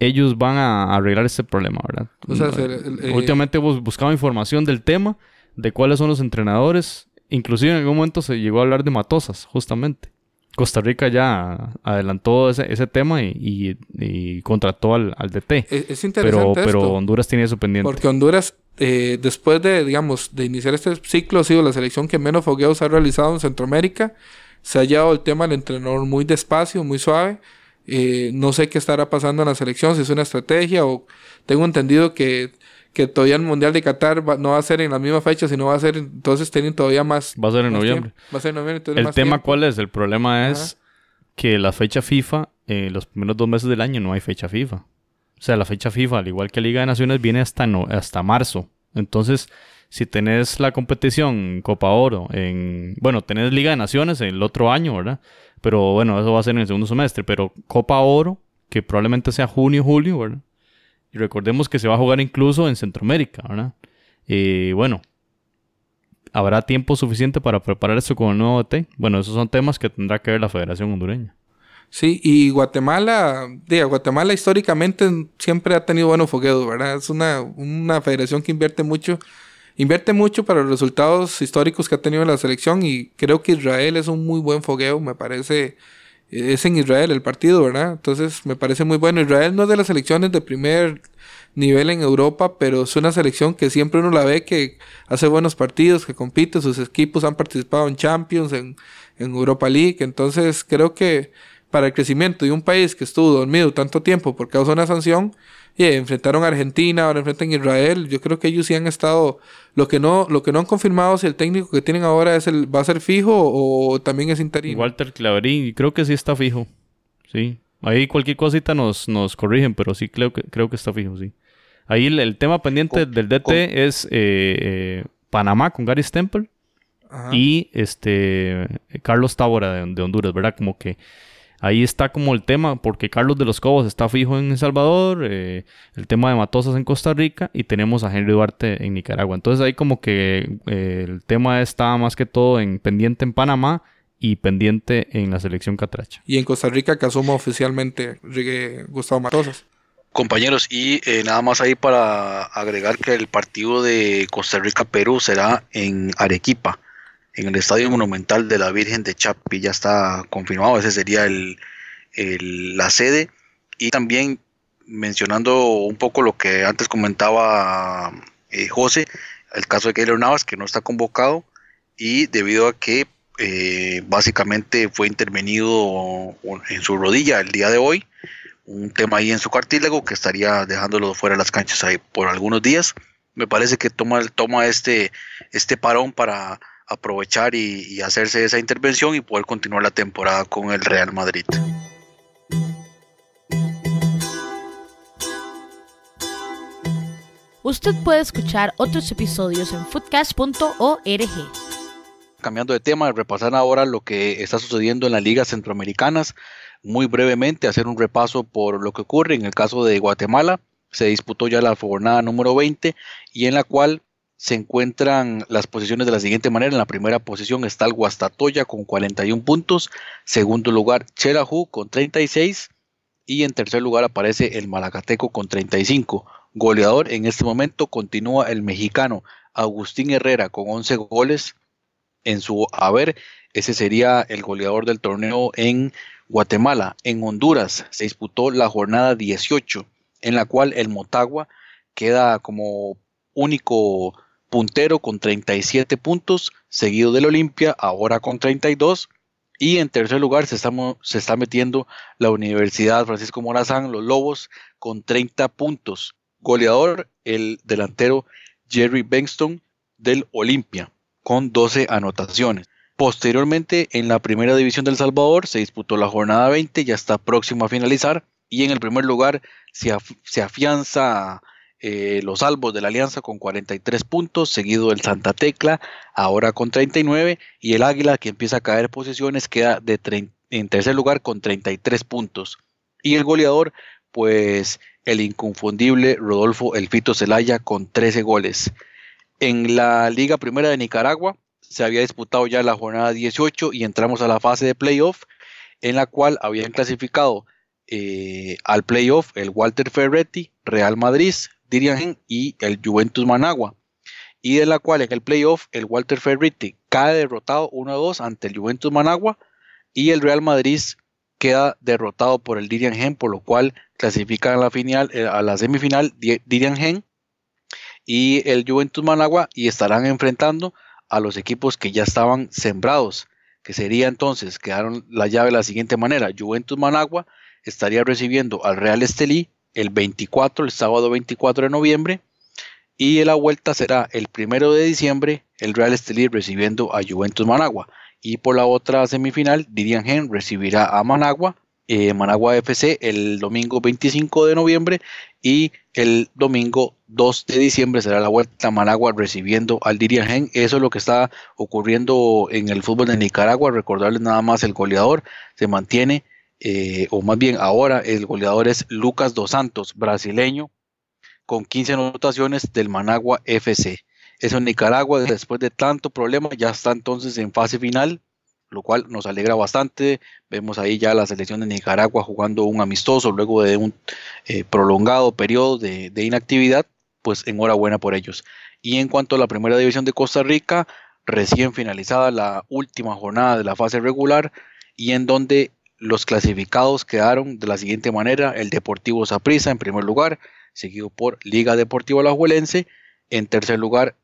ellos van a arreglar este problema, ¿verdad? O sea, se- el- eh, Últimamente hemos buscado información del tema, de cuáles son los entrenadores. Inclusive en algún momento se llegó a hablar de Matosas, justamente. Costa Rica ya adelantó ese, ese tema y, y- y contrató al, al DT. Es, es Pero, interesante pero esto. Honduras tiene eso pendiente. Porque Honduras, eh, después de, digamos, de iniciar este ciclo, ha sido la selección que menos fogueos ha realizado en Centroamérica. Se ha llevado el tema del entrenador muy despacio, muy suave. Eh, no sé qué estará pasando en la selección, si es una estrategia o tengo entendido que, que todavía el Mundial de Qatar va- no va a ser en la misma fecha, sino va a ser, entonces tienen todavía más... Va a ser en noviembre. tiempo. Va a ser en noviembre. entonces El más tema, tiempo. ¿cuál es? El problema Ajá. es que la fecha FIFA, eh, los primeros dos meses del año no hay fecha FIFA. O sea, la fecha FIFA, al igual que Liga de Naciones, viene hasta, no, hasta marzo. Entonces, si tenés la competición Copa Oro en... Bueno, tenés Liga de Naciones el otro año, ¿verdad? Pero bueno, eso va a ser en el segundo semestre. Pero Copa Oro, que probablemente sea junio, julio, ¿verdad? Y recordemos que se va a jugar incluso en Centroamérica, ¿verdad? Y bueno, ¿habrá tiempo suficiente para preparar esto con el nuevo DT? Bueno, esos son temas que tendrá que ver la Federación Hondureña. Sí, y Guatemala, diga, Guatemala históricamente siempre ha tenido buenos fogueos, ¿verdad? Es una, una federación que invierte mucho, invierte mucho para los resultados históricos que ha tenido la selección y creo que Israel es un muy buen fogueo, me parece, es en Israel el partido, ¿verdad? Entonces me parece muy bueno. Israel no es de las selecciones de primer nivel en Europa, pero es una selección que siempre uno la ve que hace buenos partidos, que compite, sus equipos han participado en Champions, en, en Europa League, entonces creo que para el crecimiento de un país que estuvo dormido tanto tiempo por causa de una sanción, y enfrentaron a Argentina, ahora enfrentan a Israel, yo creo que ellos sí han estado, lo que no, lo que no han confirmado si el técnico que tienen ahora es el, va a ser fijo o también es interino. Walter Claverín, creo que sí está fijo. Sí. Ahí cualquier cosita nos, nos corrigen, pero sí creo que, creo que está fijo, sí. Ahí el, el tema pendiente Con- del DT con- es eh, eh, Panamá con Gary Stempel Ajá. y este Carlos Tábora de, de Honduras, ¿verdad? Como que ahí está como el tema, porque Carlos de los Cobos está fijo en El Salvador, eh, el tema de Matosas en Costa Rica y tenemos a Henry Duarte en Nicaragua. Entonces ahí como que eh, el tema está más que todo en pendiente en Panamá y pendiente en la selección catracha. Y en Costa Rica que asuma oficialmente Gustavo Matosas. Compañeros, y eh, nada más ahí para agregar que el partido de Costa Rica-Perú será en Arequipa, en el Estadio Monumental de la Virgen de Chapi, ya está confirmado, ese sería el, el- la sede. Y también mencionando un poco lo que antes comentaba eh, José, el caso de Keylor Navas, que no está convocado, y debido a que eh, básicamente fue intervenido en su rodilla el día de hoy, un tema ahí en su cartílago que estaría dejándolo fuera de las canchas ahí por algunos días. Me parece que toma, toma este, este parón para aprovechar y, y hacerse esa intervención y poder continuar la temporada con el Real Madrid. Usted puede escuchar otros episodios en foodcast.org. Cambiando de tema, repasar ahora lo que está sucediendo en las ligas centroamericanas. Muy brevemente, hacer un repaso por lo que ocurre. En el caso de Guatemala, se disputó ya la jornada número 20 y en la cual se encuentran las posiciones de la siguiente manera. En la primera posición está el Guastatoya con 41 puntos. Segundo lugar, Cherahu con 36. Y en tercer lugar aparece el Malacateco con 35. Goleador en este momento continúa el mexicano Agustín Herrera con 11 goles en su haber. Ese sería el goleador del torneo en Guatemala. En Honduras se disputó la jornada 18, en la cual el Motagua queda como único puntero con 37 puntos, seguido del Olimpia, ahora con 32. Y en tercer lugar se está, se está metiendo la Universidad Francisco Morazán, los Lobos, con 30 puntos. Goleador, el delantero Jerry Bengston del Olimpia, con 12 anotaciones. Posteriormente, en la primera división del Salvador se disputó la jornada 20, ya está próximo a finalizar. Y en el primer lugar se, se afianza eh, los Albos de la Alianza con 43 puntos, seguido el Santa Tecla, ahora con 39, y el Águila, que empieza a caer posiciones, queda de en tercer lugar con 33 puntos. Y el goleador, pues el inconfundible Rodolfo Elfito Celaya con 13 goles. En la Liga Primera de Nicaragua se había disputado ya la jornada 18 y entramos a la fase de playoff, en la cual habían clasificado eh, al playoff el Walter Ferretti, Real Madrid, Dirian y el Juventus Managua, y de la cual en el playoff el Walter Ferretti cae derrotado 1-2 ante el Juventus Managua y el Real Madrid queda derrotado por el Dirian Gen, por lo cual clasifican a la, final, eh, a la semifinal Dirian Gen y el Juventus Managua y estarán enfrentando a los equipos que ya estaban sembrados, que sería entonces, quedaron la llave de la siguiente manera, Juventus Managua estaría recibiendo al Real Estelí el 24, el sábado 24 de noviembre. Y la vuelta será el primero de diciembre, el Real Estelí recibiendo a Juventus Managua. Y por la otra semifinal, Didian Gen recibirá a Managua, eh, Managua FC el domingo 25 de noviembre. Y el domingo 2 de diciembre será la vuelta a Managua recibiendo al Didian Gen. Eso es lo que está ocurriendo en el fútbol de Nicaragua. Recordarles nada más, el goleador se mantiene eh, o más bien ahora el goleador es Lucas Dos Santos, brasileño, con 15 anotaciones del Managua FC. Eso en Nicaragua, después de tanto problema, ya está entonces en fase final, lo cual nos alegra bastante. Vemos ahí ya la selección de Nicaragua jugando un amistoso luego de un eh, prolongado periodo de, de inactividad, pues enhorabuena por ellos. Y en cuanto a la primera división de Costa Rica, recién finalizada la última jornada de la fase regular y en donde los clasificados quedaron de la siguiente manera: el Deportivo Saprissa en primer lugar, seguido por Liga Deportiva Alajuelense, en tercer lugar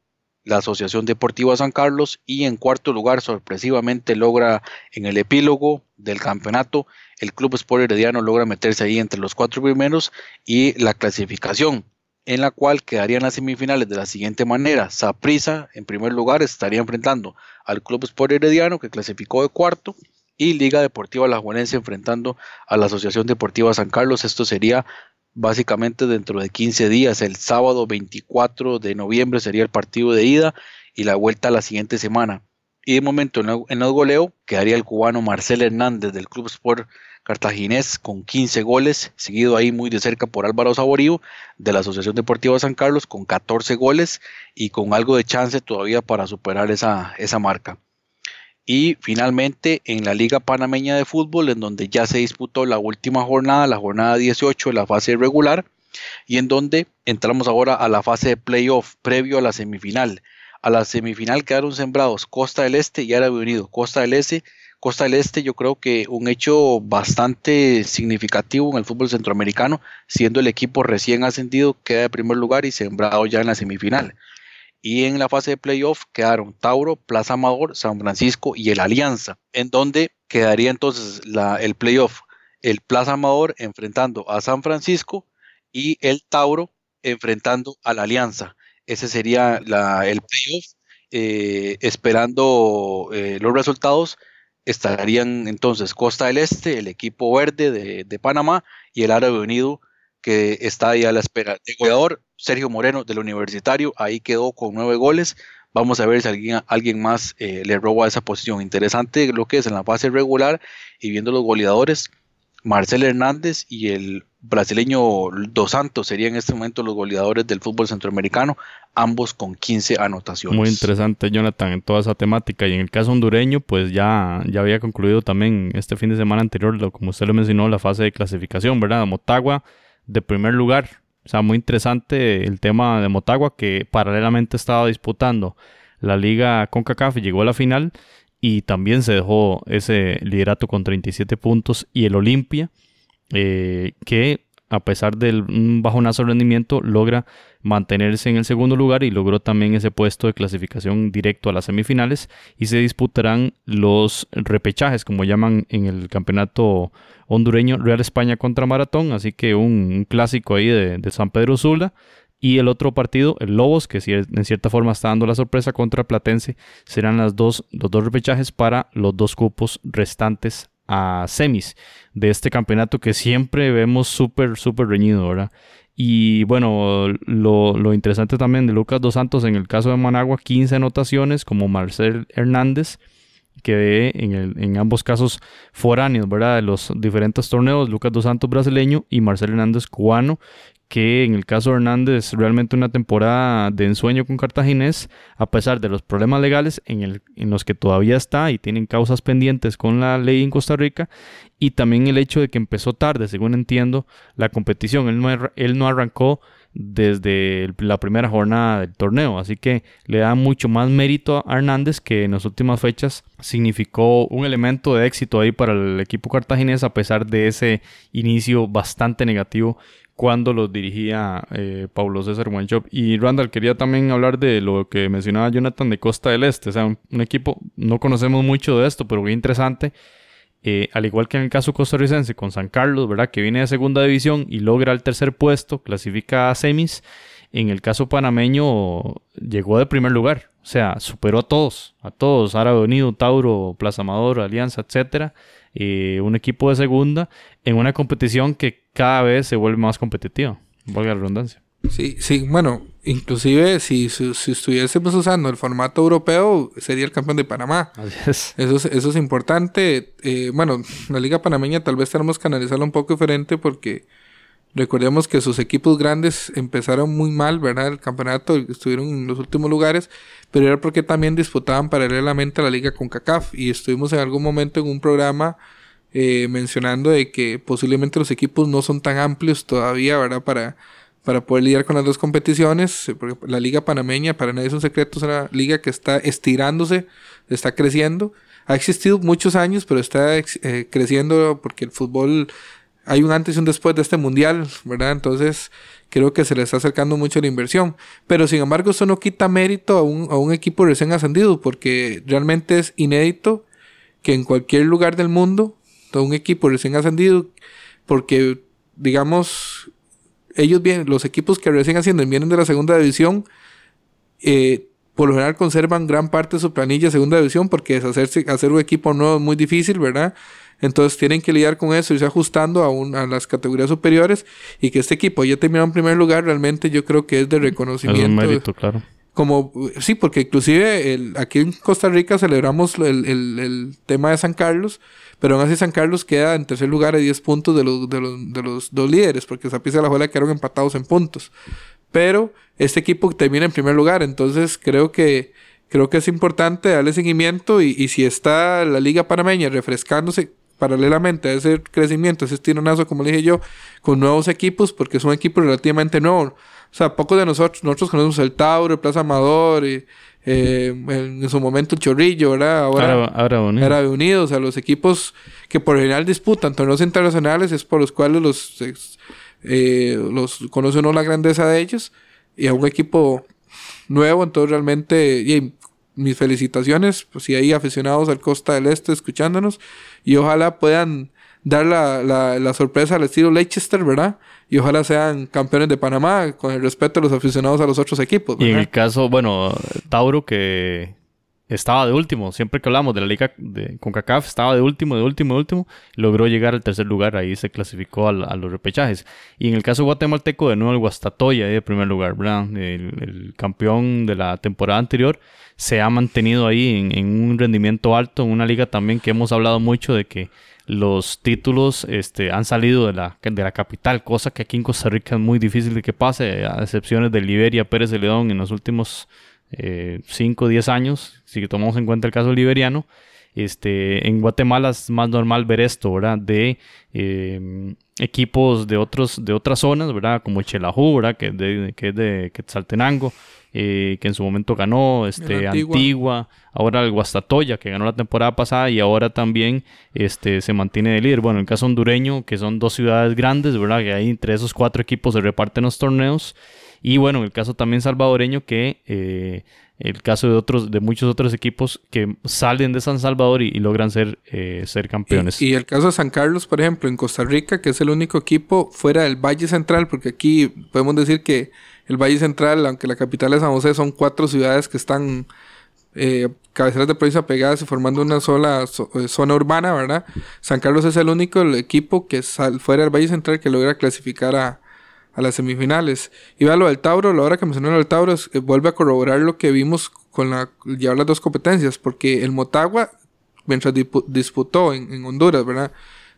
la Asociación Deportiva San Carlos. Y en cuarto lugar sorpresivamente logra en el epílogo del campeonato el Club Sport Herediano logra meterse ahí entre los cuatro primeros y la clasificación en la cual quedarían las semifinales de la siguiente manera. Saprissa en primer lugar estaría enfrentando al Club Sport Herediano que clasificó de cuarto y Liga Deportiva La Juanense enfrentando a la Asociación Deportiva San Carlos. Esto sería básicamente dentro de 15 días. El sábado 24 de noviembre sería el partido de ida y la vuelta la siguiente semana. Y de momento en el goleo quedaría el cubano Marcel Hernández del Club Sport Cartaginés con 15 goles, seguido ahí muy de cerca por Álvaro Saborío de la Asociación Deportiva San Carlos con 14 goles y con algo de chance todavía para superar esa, esa marca. Y finalmente en la Liga Panameña de Fútbol, en donde ya se disputó la última jornada, la jornada 18 de la fase regular, y en donde entramos ahora a la fase de playoff previo a la semifinal. A la semifinal quedaron sembrados Costa del Este y Árabe Unido. Costa del Este, Costa del Este yo creo que un hecho bastante significativo en el fútbol centroamericano, siendo el equipo recién ascendido, queda de primer lugar y sembrado ya en la semifinal. Y en la fase de playoff quedaron Tauro, Plaza Amador, San Francisco y el Alianza, en donde quedaría entonces el playoff, el Plaza Amador enfrentando a San Francisco y el Tauro enfrentando a la Alianza. Ese sería el playoff. Eh, esperando eh, los resultados, estarían entonces Costa del Este, el equipo verde de, de Panamá y el Árabe Unido que está ahí a la espera. El goleador, Sergio Moreno, del Universitario, ahí quedó con nueve goles. Vamos a ver si alguien, alguien más eh, le roba esa posición. Interesante lo que es en la fase regular y viendo los goleadores. Marcel Hernández y el brasileño Dos Santos serían en este momento los goleadores del fútbol centroamericano, ambos con 15 anotaciones. Muy interesante, Jonathan, en toda esa temática. Y en el caso hondureño, pues ya, ya había concluido también este fin de semana anterior, lo, como usted lo mencionó, la fase de clasificación, ¿verdad? Motagua de primer lugar. O sea, muy interesante el tema de Motagua, que paralelamente estaba disputando la liga CONCACAF y llegó a la final y también se dejó ese liderato con 37 puntos y el Olimpia eh, que a pesar del bajonazo rendimiento logra mantenerse en el segundo lugar y logró también ese puesto de clasificación directo a las semifinales. Y se disputarán los repechajes como llaman en el campeonato hondureño Real España contra Maratón. Así que un, clásico ahí de, San Pedro Sula. Y el otro partido, el Lobos, que en cierta forma está dando la sorpresa contra Platense, serán las dos, los dos repechajes para los dos cupos restantes a semis de este campeonato que siempre vemos súper, súper reñido, ¿verdad? Y bueno, lo, lo, interesante también de Lucas Dos Santos en el caso de Managua, 15 anotaciones como Marcel Hernández, que en, el, en ambos casos foráneos, ¿verdad? De los diferentes torneos, Lucas Dos Santos brasileño y Marcel Hernández cubano, que en el caso de Hernández realmente una temporada de ensueño con Cartaginés, a pesar de los problemas legales en, el, en los que todavía está y tienen causas pendientes con la ley en Costa Rica, y también el hecho de que empezó tarde, según entiendo, la competición. Él no, él no arrancó desde la primera jornada del torneo, así que le da mucho más mérito a Hernández que en las últimas fechas significó un elemento de éxito ahí para el equipo cartaginés a pesar de ese inicio bastante negativo cuando los dirigía eh, Pablo César Wanchop. Y Randall, quería también hablar de lo que mencionaba Jonathan de Costa del Este. O sea, un, equipo, no conocemos mucho de esto, pero muy interesante. Eh, al igual que en el caso costarricense con San Carlos, ¿verdad? Que viene de segunda división y logra el tercer puesto, clasifica a semis. En el caso panameño llegó de primer lugar, o sea, superó a todos, a todos, Árabe Unido, Tauro, Plaza Amador, Alianza, etcétera. Eh, un equipo de segunda en una competición que cada vez se vuelve más competitiva, valga la redundancia. Sí, sí, bueno, inclusive si, si, estuviésemos usando el formato europeo, sería el campeón de Panamá. Eso es, eso es importante. Eh, bueno, la Liga Panameña tal vez tenemos que analizarla un poco diferente porque recordemos que sus equipos grandes empezaron muy mal, ¿verdad? El campeonato estuvieron en los últimos lugares, pero era porque también disputaban paralelamente la Liga con CACAF y estuvimos en algún momento en un programa eh, mencionando de que posiblemente los equipos no son tan amplios todavía, ¿verdad? Para, para poder lidiar con las dos competiciones. Eh, la liga panameña, para nadie es un secreto, es una liga que está estirándose, está creciendo. Ha existido muchos años, pero está eh, creciendo porque el fútbol hay un antes y un después de este mundial, ¿verdad? Entonces creo que se le está acercando mucho la inversión. Pero sin embargo, eso no quita mérito a un, equipo recién ascendido, porque realmente es inédito que en cualquier lugar del mundo un equipo recién ascendido, porque, digamos, ellos vienen, los equipos que recién ascienden vienen de la segunda división, eh, por lo general conservan gran parte de su planilla de segunda división, porque deshacerse, hacer un equipo nuevo es muy difícil, ¿verdad? Entonces tienen que lidiar con eso, irse ajustando a, a las categorías superiores y que este equipo ya terminó en primer lugar, realmente yo creo que es de reconocimiento. Es un mérito, claro como sí, porque inclusive el, aquí en Costa Rica celebramos el, el, el, tema de San Carlos, pero aún así San Carlos queda en tercer lugar a 10 puntos de los, de los, de los dos líderes, porque Zapisa y la Juela quedaron empatados en puntos. Pero este equipo termina en primer lugar, entonces creo que, creo que es importante darle seguimiento y, y si está la Liga Panameña refrescándose paralelamente a ese crecimiento, ese estironazo, como le dije yo, con nuevos equipos, porque es un equipo relativamente nuevo. O sea, pocos de nosotros, nosotros conocemos el Tauro, el Plaza Amador, y eh, en, su momento el Chorrillo, ¿verdad? Ahora, ahora, Unido. Unido. O sea, los equipos que por general disputan torneos internacionales es por los cuales los, eh, los conoce uno la grandeza de ellos. Y a un equipo nuevo, entonces realmente, mis felicitaciones, pues si hay aficionados al Costa del Este escuchándonos, y ojalá puedan dar la, la, la sorpresa al estilo Leicester, ¿verdad? y ojalá sean campeones de Panamá con el respeto de los aficionados a los otros equipos. Y en el caso, bueno, Tauro que estaba de último, siempre que hablamos de la liga de CONCACAF, estaba de último, de último, de último, logró llegar al tercer lugar, ahí se clasificó a, los repechajes. Y en el caso guatemalteco, de nuevo el Guastatoya ahí de primer lugar. El, campeón de la temporada anterior se ha mantenido ahí en, en un rendimiento alto, en una liga también que hemos hablado mucho de que los títulos este, han salido de la, de la capital, cosa que aquí en Costa Rica es muy difícil de que pase, a excepciones de Liberia, Pérez de León en los últimos 5 o 10 años, si tomamos en cuenta el caso liberiano. Este, en Guatemala es más normal ver esto, ¿verdad? De em, equipos de, otros, de otras zonas, ¿verdad? Como Chelajú, ¿verdad? Que, de, que es de Quetzaltenango, eh, que en su momento ganó, este, Antigua. ahora el Guastatoya, que ganó la temporada pasada y ahora también este, se mantiene de líder. Bueno, en el caso hondureño, que son dos ciudades grandes, ¿verdad? Que ahí entre esos cuatro equipos se reparten los torneos. Y bueno, en el caso también salvadoreño, que eh, el caso de otros, de muchos otros equipos que salen de San Salvador y, logran ser, eh, ser campeones. Y, el caso de San Carlos, por ejemplo, en Costa Rica, que es el único equipo fuera del Valle Central, porque aquí podemos decir que el Valle Central, aunque la capital es San José, son cuatro ciudades que están eh, cabeceras de provincia pegadas y formando una sola eh, zona urbana, ¿verdad? San Carlos es el único equipo que sal, fuera del Valle Central que logra clasificar a, a las semifinales. Y vea lo del Tauro, la hora que mencionó el Tauro, eh, vuelve a corroborar lo que vimos con la llevar las dos competencias, porque el Motagua, mientras disputó en, Honduras, ¿verdad?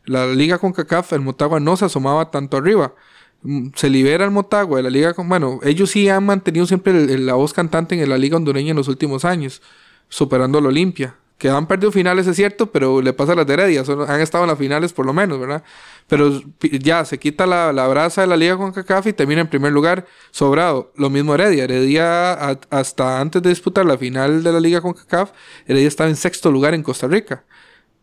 La liga con CACAF, el Motagua no se asomaba tanto arriba. Mm, se libera el Motagua de la liga con... Bueno, ellos sí han mantenido siempre la voz cantante en la liga hondureña en los últimos años, superando al Olimpia que han perdido finales, es cierto, pero le pasa a las de Heredia, han estado en las finales por lo menos, ¿verdad? Pero ya se quita la, la brasa de la liga con CACAF y termina en primer lugar sobrado. Lo mismo Heredia, Heredia hasta antes de disputar la final de la liga con CACAF, Heredia estaba en sexto lugar en Costa Rica.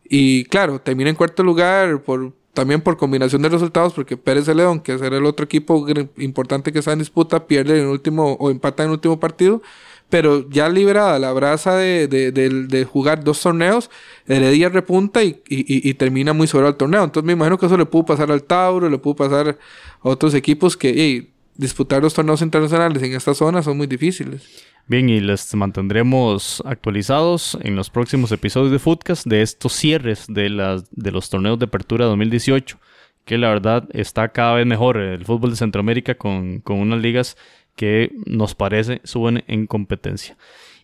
Y claro, termina en cuarto lugar por, también por combinación de resultados, porque Pérez de León, que era el otro equipo importante que está en disputa, pierde en el último o empata en el último partido pero ya liberada la brasa de, de, jugar dos torneos, Heredia repunta y, y, termina muy sobre el torneo. Entonces me imagino que eso le pudo pasar al Tauro, le pudo pasar a otros equipos que disputar los torneos internacionales en esta zona son muy difíciles. Bien, y les mantendremos actualizados en los próximos episodios de Footcast de estos cierres de, las, de los torneos de apertura 2018, que la verdad está cada vez mejor el fútbol de Centroamérica con, con unas ligas que nos parece suben en competencia.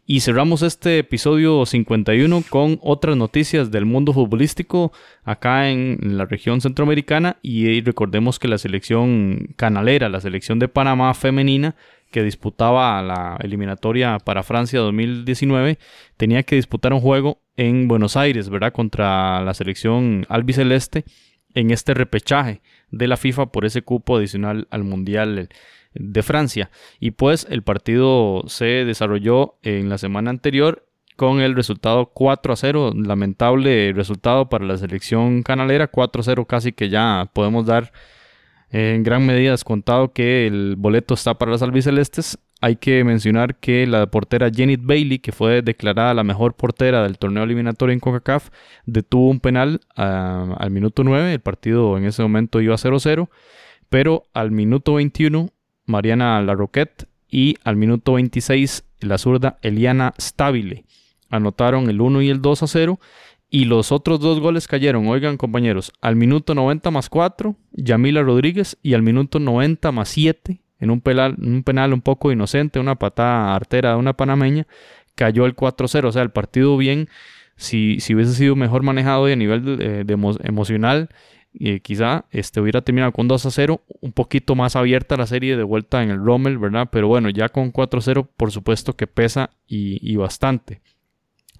Y cerramos este episodio 51 con otras noticias del mundo futbolístico acá en la región centroamericana y recordemos que la selección canalera, la selección de Panamá femenina que disputaba la eliminatoria para Francia 2019, tenía que disputar un juego en Buenos Aires, ¿verdad? Contra la selección albiceleste en este repechaje de la FIFA por ese cupo adicional al Mundial de Francia. Y pues el partido se desarrolló en la semana anterior con el resultado 4 a 0, lamentable resultado para la selección canalera, 4 a 0 casi que ya podemos dar en gran medida descontado que el boleto está para las albicelestes. Hay que mencionar que la portera Janet Bailey, que fue declarada la mejor portera del torneo eliminatorio en CONCACAF, detuvo un penal ah, al minuto 9, el partido en ese momento iba 0-0, pero al minuto 21 Mariana Larroquette y al minuto 26 la zurda Eliana Stabile. Anotaron el 1 y el 2 a 0 y los otros dos goles cayeron, oigan compañeros, al minuto 90 más 4, Yamila Rodríguez y al minuto 90 más 7, en un penal, un penal un poco inocente, una patada artera de una panameña, cayó el 4-0, o sea, el partido bien, si, si hubiese sido mejor manejado y a nivel de, emocional, y quizá este, hubiera terminado con 2 a 0, un poquito más abierta la serie de vuelta en el Rommel, ¿verdad? Pero bueno, ya con 4 a 0, por supuesto que pesa y, bastante.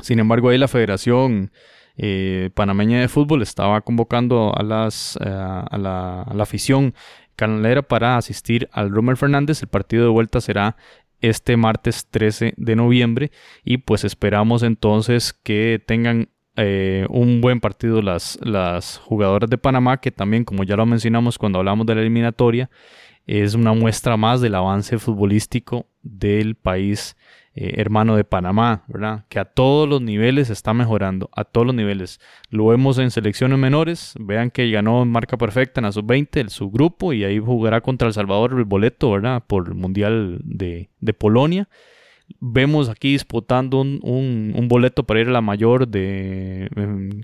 Sin embargo, ahí la Federación eh, Panameña de Fútbol estaba convocando a, las, eh, a, la, a la afición canalera para asistir al Rommel Fernández. El partido de vuelta será este martes 13 de noviembre y pues esperamos entonces que tengan eh, un buen partido las, las jugadoras de Panamá, que también, como ya lo mencionamos cuando hablamos de la eliminatoria, es una muestra más del avance futbolístico del país eh, hermano de Panamá, ¿verdad? Que a todos los niveles está mejorando, a todos los niveles. Lo vemos en selecciones menores, vean que ganó en marca perfecta en la sub-20, el subgrupo, y ahí jugará contra El Salvador el boleto, ¿verdad? Por el Mundial de, de Polonia vemos aquí disputando un, boleto para ir a la mayor de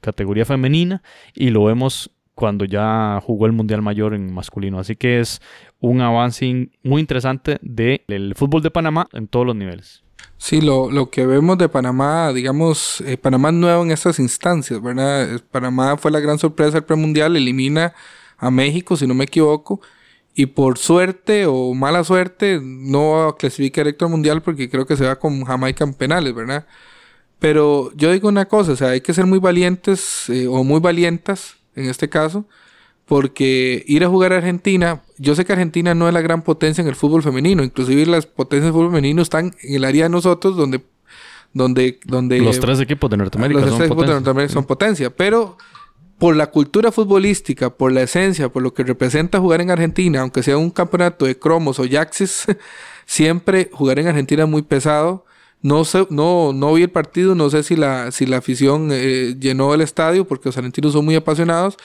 categoría femenina y lo vemos cuando ya jugó el Mundial Mayor en masculino. Así que es un avance muy interesante del fútbol de Panamá en todos los niveles. Sí, lo, lo que vemos de Panamá, digamos, eh, Panamá es nuevo en estas instancias, ¿verdad? Panamá fue la gran sorpresa del premundial, elimina a México, si no me equivoco, y por suerte o mala suerte no clasifica directo al mundial porque creo que se va con Jamaica en penales, ¿verdad? Pero yo digo una cosa, o sea, hay que ser muy valientes eh, o muy valientas en este caso porque ir a jugar a Argentina, yo sé que Argentina no es la gran potencia en el fútbol femenino, inclusive las potencias del fútbol femenino están en el área de nosotros donde donde donde los tres equipos de Norteamérica los son tres equipos de Norteamérica son potencia, pero por la cultura futbolística, por la esencia, por lo que representa jugar en Argentina, aunque sea un campeonato de cromos o yaxis, <laughs> siempre jugar en Argentina es muy pesado. No, sé, no, no vi el partido, no sé si la, si la afición eh, llenó el estadio, porque los argentinos son muy apasionados,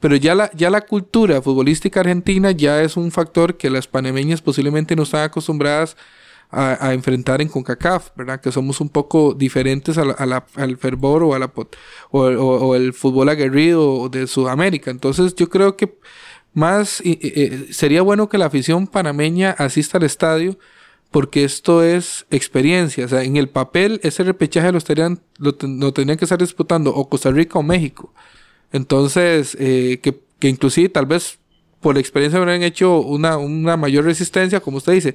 pero ya la, ya la cultura futbolística argentina ya es un factor que las panameñas posiblemente no están acostumbradas a, enfrentar en CONCACAF, ¿verdad? Que somos un poco diferentes al fervor o, a o, el fútbol aguerrido de Sudamérica. Entonces yo creo que más sería bueno que la afición panameña asista al estadio porque esto es experiencia. O sea, en el papel ese repechaje lo, estarían, lo, lo tendrían que estar disputando o Costa Rica o México. Entonces, eh, que, que, inclusive tal vez por experiencia habrían hecho una, una mayor resistencia, como usted dice,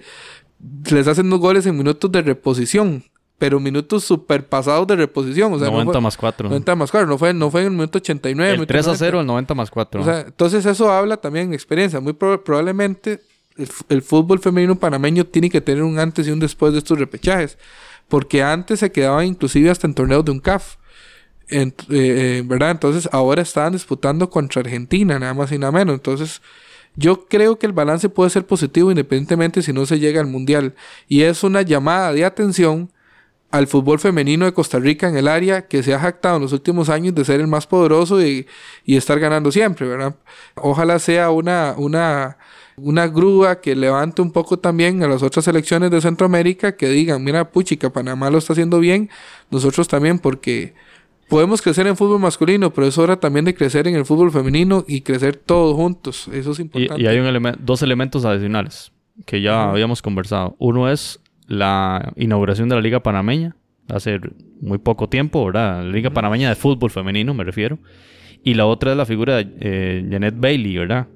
les hacen dos goles en minutos de reposición, pero minutos super pasados de reposición. O sea, 90 más 4. 90 más 4, no fue, no fue en el minuto 89. El 3 a 0, el 90 más 4. O sea, entonces eso habla también de experiencia. Muy probablemente el, el, fútbol femenino panameño tiene que tener un antes y un después de estos repechajes, porque antes se quedaban inclusive hasta en torneos de un CAF. En, eh, ¿Verdad? Entonces ahora estaban disputando contra Argentina, nada más y nada menos. Entonces yo creo que el balance puede ser positivo independientemente si no se llega al Mundial. Y es una llamada de atención al fútbol femenino de Costa Rica en el área que se ha jactado en los últimos años de ser el más poderoso y, y estar ganando siempre, ¿verdad? Ojalá sea una, una, una grúa que levante un poco también a las otras selecciones de Centroamérica que digan, mira, puchica, Panamá lo está haciendo bien, nosotros también porque podemos crecer en fútbol masculino, pero es hora también de crecer en el fútbol femenino y crecer todos juntos. Eso es importante. Y, hay un dos elementos adicionales que ya habíamos conversado. Uno es la inauguración de la Liga Panameña, hace muy poco tiempo, ¿verdad? La Liga Panameña de fútbol femenino, me refiero. Y la otra es la figura de eh, Janet Bailey, ¿verdad?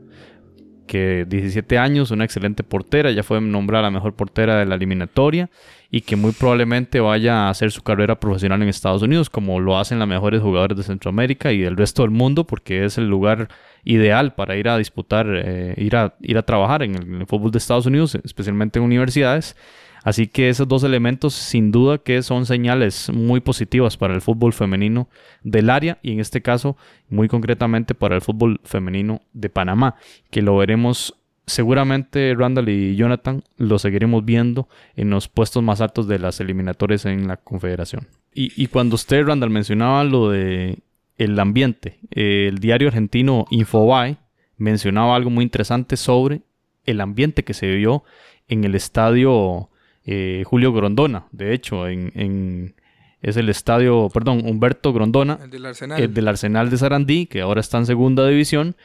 Que 17 años, una excelente portera, ya fue nombrada la mejor portera de la eliminatoria y que muy probablemente vaya a hacer su carrera profesional en Estados Unidos, como lo hacen las mejores jugadores de Centroamérica y del resto del mundo, porque es el lugar ideal para ir a disputar, eh, ir, a, ir a trabajar en el, fútbol de Estados Unidos, especialmente en universidades. Así que esos dos elementos sin duda que son señales muy positivas para el fútbol femenino del área y en este caso muy concretamente para el fútbol femenino de Panamá, que lo veremos seguramente Randall y Jonathan lo seguiremos viendo en los puestos más altos de las eliminatorias en la Confederación. Y, cuando usted, Randall, mencionaba lo de el ambiente, el diario argentino Infobae mencionaba algo muy interesante sobre el ambiente que se vivió en el estadio eh, Julio Grondona. De hecho, en, es el estadio, perdón, Humberto Grondona, el del Arsenal, el del Arsenal de Sarandí, que ahora está en segunda división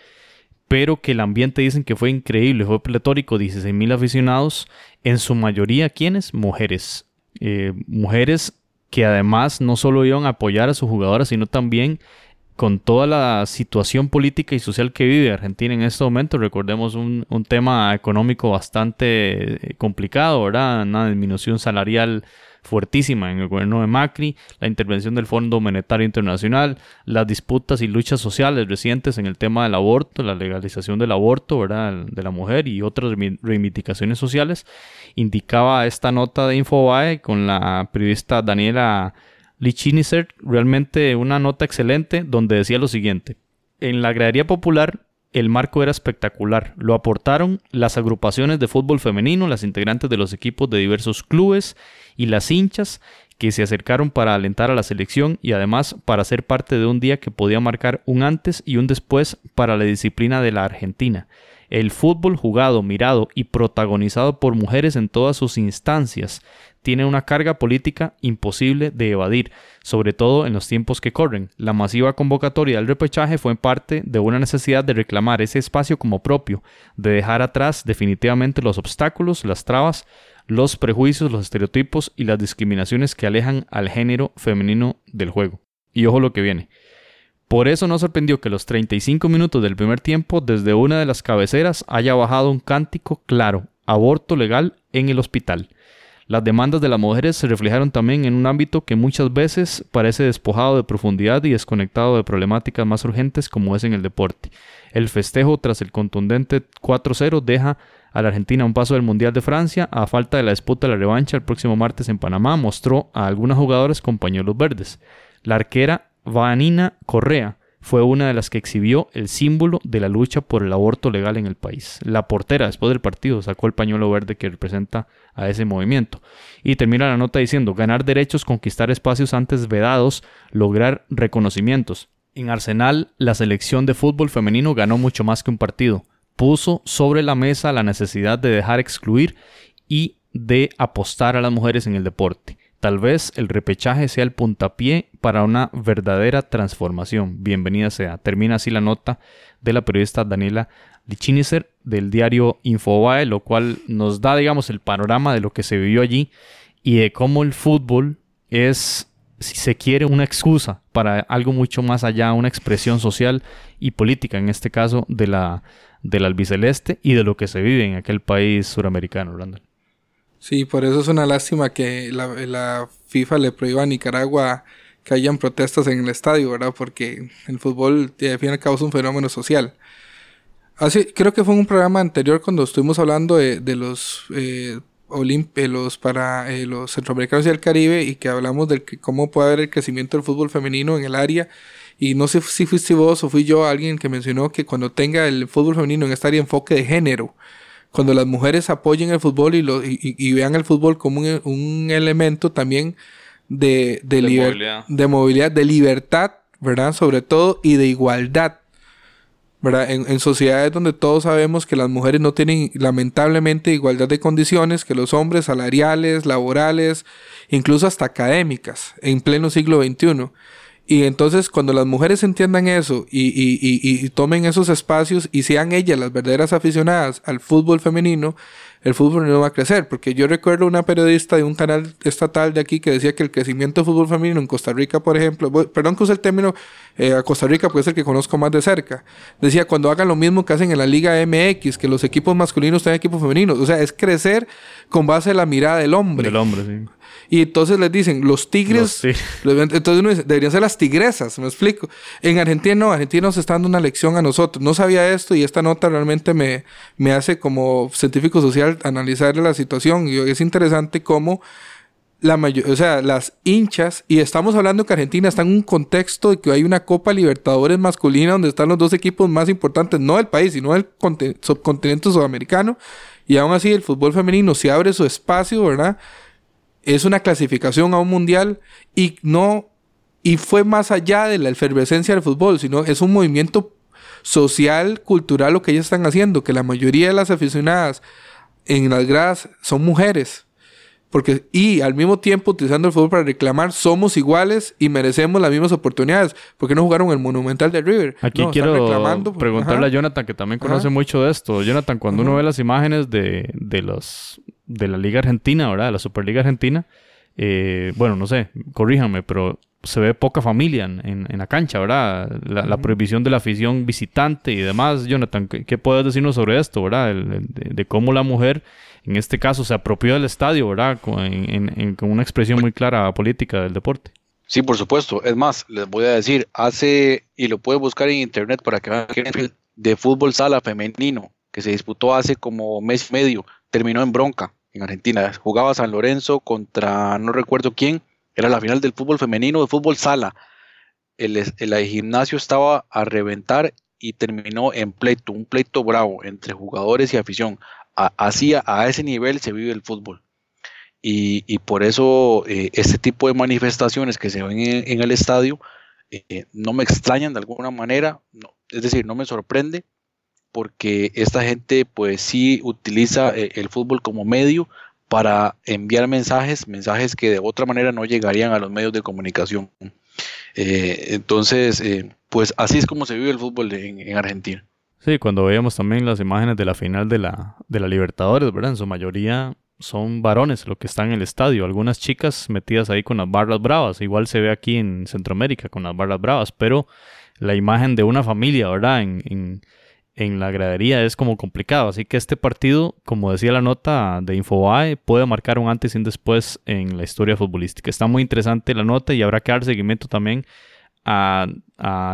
pero que el ambiente dicen que fue increíble, fue pletórico, 16 mil aficionados, en su mayoría, ¿quiénes? Mujeres. Eh, mujeres que además no solo iban a apoyar a sus jugadoras, sino también con toda la situación política y social que vive Argentina en este momento, recordemos un, tema económico bastante complicado, ¿verdad? Una disminución salarial fuertísima en el gobierno de Macri, la intervención del Fondo Monetario Internacional, las disputas y luchas sociales recientes en el tema del aborto, la legalización del aborto ¿verdad? de la mujer y otras reivindicaciones sociales, indicaba esta nota de Infobae con la periodista Daniela Lichiniser, realmente una nota excelente donde decía lo siguiente. En la gradería popular el marco era espectacular. Lo aportaron las agrupaciones de fútbol femenino, las integrantes de los equipos de diversos clubes y las hinchas que se acercaron para alentar a la selección y además para ser parte de un día que podía marcar un antes y un después para la disciplina de la Argentina. El fútbol jugado, mirado y protagonizado por mujeres en todas sus instancias tiene una carga política imposible de evadir, sobre todo en los tiempos que corren. La masiva convocatoria del repechaje fue en parte de una necesidad de reclamar ese espacio como propio, de dejar atrás definitivamente los obstáculos, las trabas, los prejuicios, los estereotipos y las discriminaciones que alejan al género femenino del juego. Y ojo lo que viene. Por eso no sorprendió que los 35 minutos del primer tiempo, desde una de las cabeceras, haya bajado un cántico claro, aborto legal en el hospital. Las demandas de las mujeres se reflejaron también en un ámbito que muchas veces parece despojado de profundidad y desconectado de problemáticas más urgentes como es en el deporte. El festejo tras el contundente 4-0 deja a la Argentina un paso del Mundial de Francia a falta de la disputa de la revancha el próximo martes en Panamá mostró a algunas jugadoras con pañuelos verdes. La arquera Vanina Correa fue una de las que exhibió el símbolo de la lucha por el aborto legal en el país. La portera, después del partido, sacó el pañuelo verde que representa a ese movimiento. Y termina la nota diciendo, ganar derechos, conquistar espacios antes vedados, lograr reconocimientos. En Arsenal, la selección de fútbol femenino ganó mucho más que un partido. Puso sobre la mesa la necesidad de dejar excluir y de apostar a las mujeres en el deporte. Tal vez el repechaje sea el puntapié para una verdadera transformación. Bienvenida sea. Termina así la nota de la periodista Daniela Lichinicer del diario Infobae, lo cual nos da, digamos, el panorama de lo que se vivió allí y de cómo el fútbol es, si se quiere, una excusa para algo mucho más allá, una expresión social y política, en este caso, de la, del albiceleste y de lo que se vive en aquel país suramericano, Randall. Sí, por eso es una lástima que la, FIFA le prohíba a Nicaragua que hayan protestas en el estadio, ¿verdad? Porque el fútbol, al fin y al cabo, es un fenómeno social. Así, creo que fue en un programa anterior cuando estuvimos hablando de, los eh, los para eh, los centroamericanos y el Caribe y que hablamos de cómo puede haber el crecimiento del fútbol femenino en el área. Y no sé si fuiste vos o fui yo alguien que mencionó que cuando tenga el fútbol femenino en esta área enfoque de género, cuando las mujeres apoyen el fútbol y, lo, y, vean el fútbol como un, elemento también de, de, movilidad. de movilidad, de libertad, ¿verdad? Sobre todo, y de igualdad. ¿verdad? En, en, sociedades donde todos sabemos que las mujeres no tienen lamentablemente igualdad de condiciones que los hombres salariales, laborales, incluso hasta académicas, en pleno siglo XXI. Y entonces cuando las mujeres entiendan eso y, y, y, tomen esos espacios y sean ellas las verdaderas aficionadas al fútbol femenino, el fútbol no va a crecer. Porque yo recuerdo una periodista de un canal estatal de aquí que decía que el crecimiento del fútbol femenino en Costa Rica, por ejemplo, perdón que use el término eh, a Costa Rica, porque es el que conozco más de cerca, decía cuando hagan lo mismo que hacen en la Liga MX, que los equipos masculinos tengan equipos femeninos. O sea, es crecer con base en la mirada del hombre. Del hombre, sí. Y entonces les dicen, los tigres, entonces uno dice, deberían ser las tigresas, me explico. En Argentina no, Argentina nos está dando una lección a nosotros. No sabía esto y esta nota realmente me, me hace como científico social analizar la situación. Y es interesante cómo la mayor, o sea, las hinchas, y estamos hablando que Argentina está en un contexto de que hay una Copa Libertadores masculina donde están los dos equipos más importantes, no del país, sino del subcontinente sudamericano, y aún así el fútbol femenino se abre su espacio, ¿verdad? Es una clasificación a un mundial y no y fue más allá de la efervescencia del fútbol, sino es un movimiento social, cultural lo que ellos están haciendo, que la mayoría de las aficionadas en las gradas son mujeres. Porque, y al mismo tiempo utilizando el fútbol para reclamar, somos iguales y merecemos las mismas oportunidades. porque no jugaron el Monumental de River? Aquí quiero preguntarle a Jonathan, que también conoce mucho de esto. Jonathan, cuando uno ve las imágenes de, de, los, de la Liga Argentina, ¿verdad? De la Superliga Argentina, eh, bueno, no sé, corríjanme, pero se ve poca familia en, en la cancha, ¿verdad? La, prohibición de la afición visitante y demás. Jonathan, ¿qué, puedes decirnos sobre esto, ¿verdad? de, cómo la mujer en este caso se apropió del estadio, ¿verdad? Con, una expresión muy clara política del deporte. Sí, por supuesto. Es más, les voy a decir, hace, y lo pueden buscar en internet para que vean de fútbol sala femenino, que se disputó hace como mes y medio, terminó en bronca en Argentina. Jugaba San Lorenzo contra no recuerdo quién, era la final del fútbol femenino de fútbol sala. El, el gimnasio estaba a reventar y terminó en pleito, un pleito bravo entre jugadores y afición así a, ese nivel se vive el fútbol. Y, por eso eh, este tipo de manifestaciones que se ven en, el estadio eh, no me extrañan de alguna manera, es decir, no me sorprende porque esta gente pues sí utiliza eh, el fútbol como medio para enviar mensajes, mensajes que de otra manera no llegarían a los medios de comunicación. entonces, pues así es como se vive el fútbol en Argentina. Sí, cuando veíamos también las imágenes de la final de la, de la Libertadores, ¿verdad? En su mayoría son varones lo que están en el estadio. Algunas chicas metidas ahí con las barras bravas. Igual se ve aquí en Centroamérica con las barras bravas. Pero la imagen de una familia, ¿verdad? En, en, la gradería es como complicado. Así que este partido, como decía la nota de Infobae, puede marcar un antes y un después en la historia futbolística. Está muy interesante la nota y habrá que dar seguimiento también a,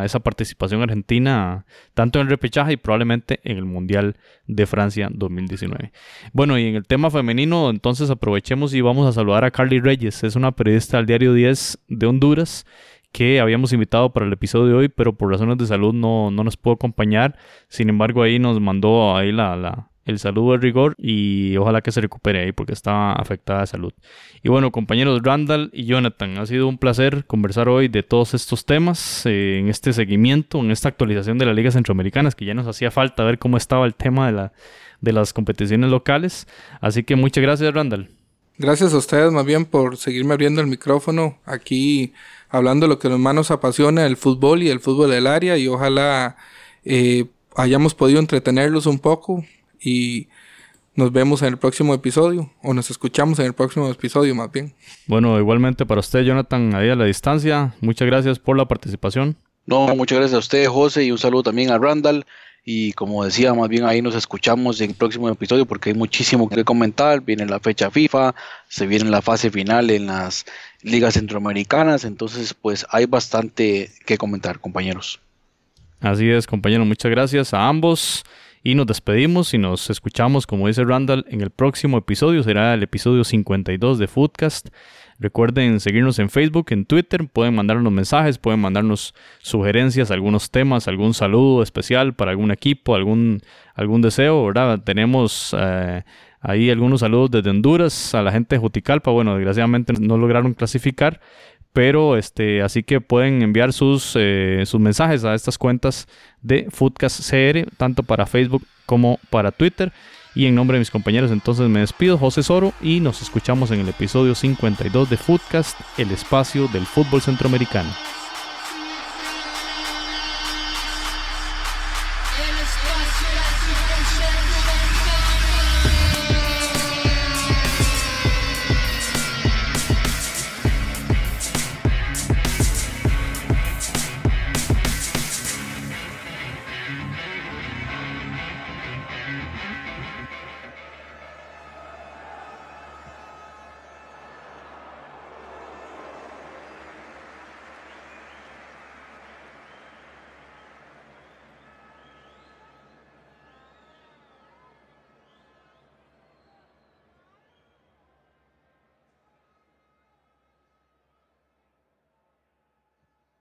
esa participación argentina, tanto en el repechaje y probablemente en el Mundial de Francia 2019. Bueno, y en el tema femenino, entonces aprovechemos y vamos a saludar a Carly Reyes, es una periodista del diario 10 de Honduras que habíamos invitado para el episodio de hoy, pero por razones de salud no, no nos pudo acompañar. Sin embargo, ahí nos mandó ahí la, la, el saludo de rigor y ojalá que se recupere ahí porque estaba afectada de salud. Y bueno, compañeros Randall y Jonathan, ha sido un placer conversar hoy de todos estos temas eh, en este seguimiento, en esta actualización de las ligas centroamericanas, que ya nos hacía falta ver cómo estaba el tema de, la, de las competiciones locales. Así que muchas gracias, Randall. Gracias a ustedes más bien por seguirme abriendo el micrófono aquí hablando de lo que los nos apasiona, el fútbol y el fútbol del área y ojalá eh, hayamos podido entretenerlos un poco y nos vemos en el próximo episodio o nos escuchamos en el próximo episodio más bien. Bueno, igualmente para usted Jonathan, ahí a la distancia, muchas gracias por la participación. No, muchas gracias a usted José y un saludo también a Randall. Y como decía, más bien ahí nos escuchamos en el próximo episodio porque hay muchísimo que comentar. Viene la fecha FIFA, se viene la fase final en las ligas centroamericanas, entonces pues hay bastante que comentar, compañeros. Así es, compañeros, muchas gracias a ambos. Y nos despedimos y nos escuchamos, como dice Randall, en el próximo episodio. Será el episodio 52 de Foodcast. Recuerden seguirnos en Facebook, en Twitter. Pueden mandarnos mensajes, pueden mandarnos sugerencias, algunos temas, algún saludo especial para algún equipo, algún, algún deseo, ¿verdad? Tenemos eh, ahí algunos saludos desde Honduras a la gente de Juticalpa. Bueno, desgraciadamente no lograron clasificar, pero este, así que pueden enviar sus, eh, sus mensajes a estas cuentas de Foodcast CR, tanto para Facebook como para Twitter. Y en nombre de mis compañeros, entonces me despido, José Soro, y nos escuchamos en el episodio 52 de Foodcast, el espacio del fútbol centroamericano.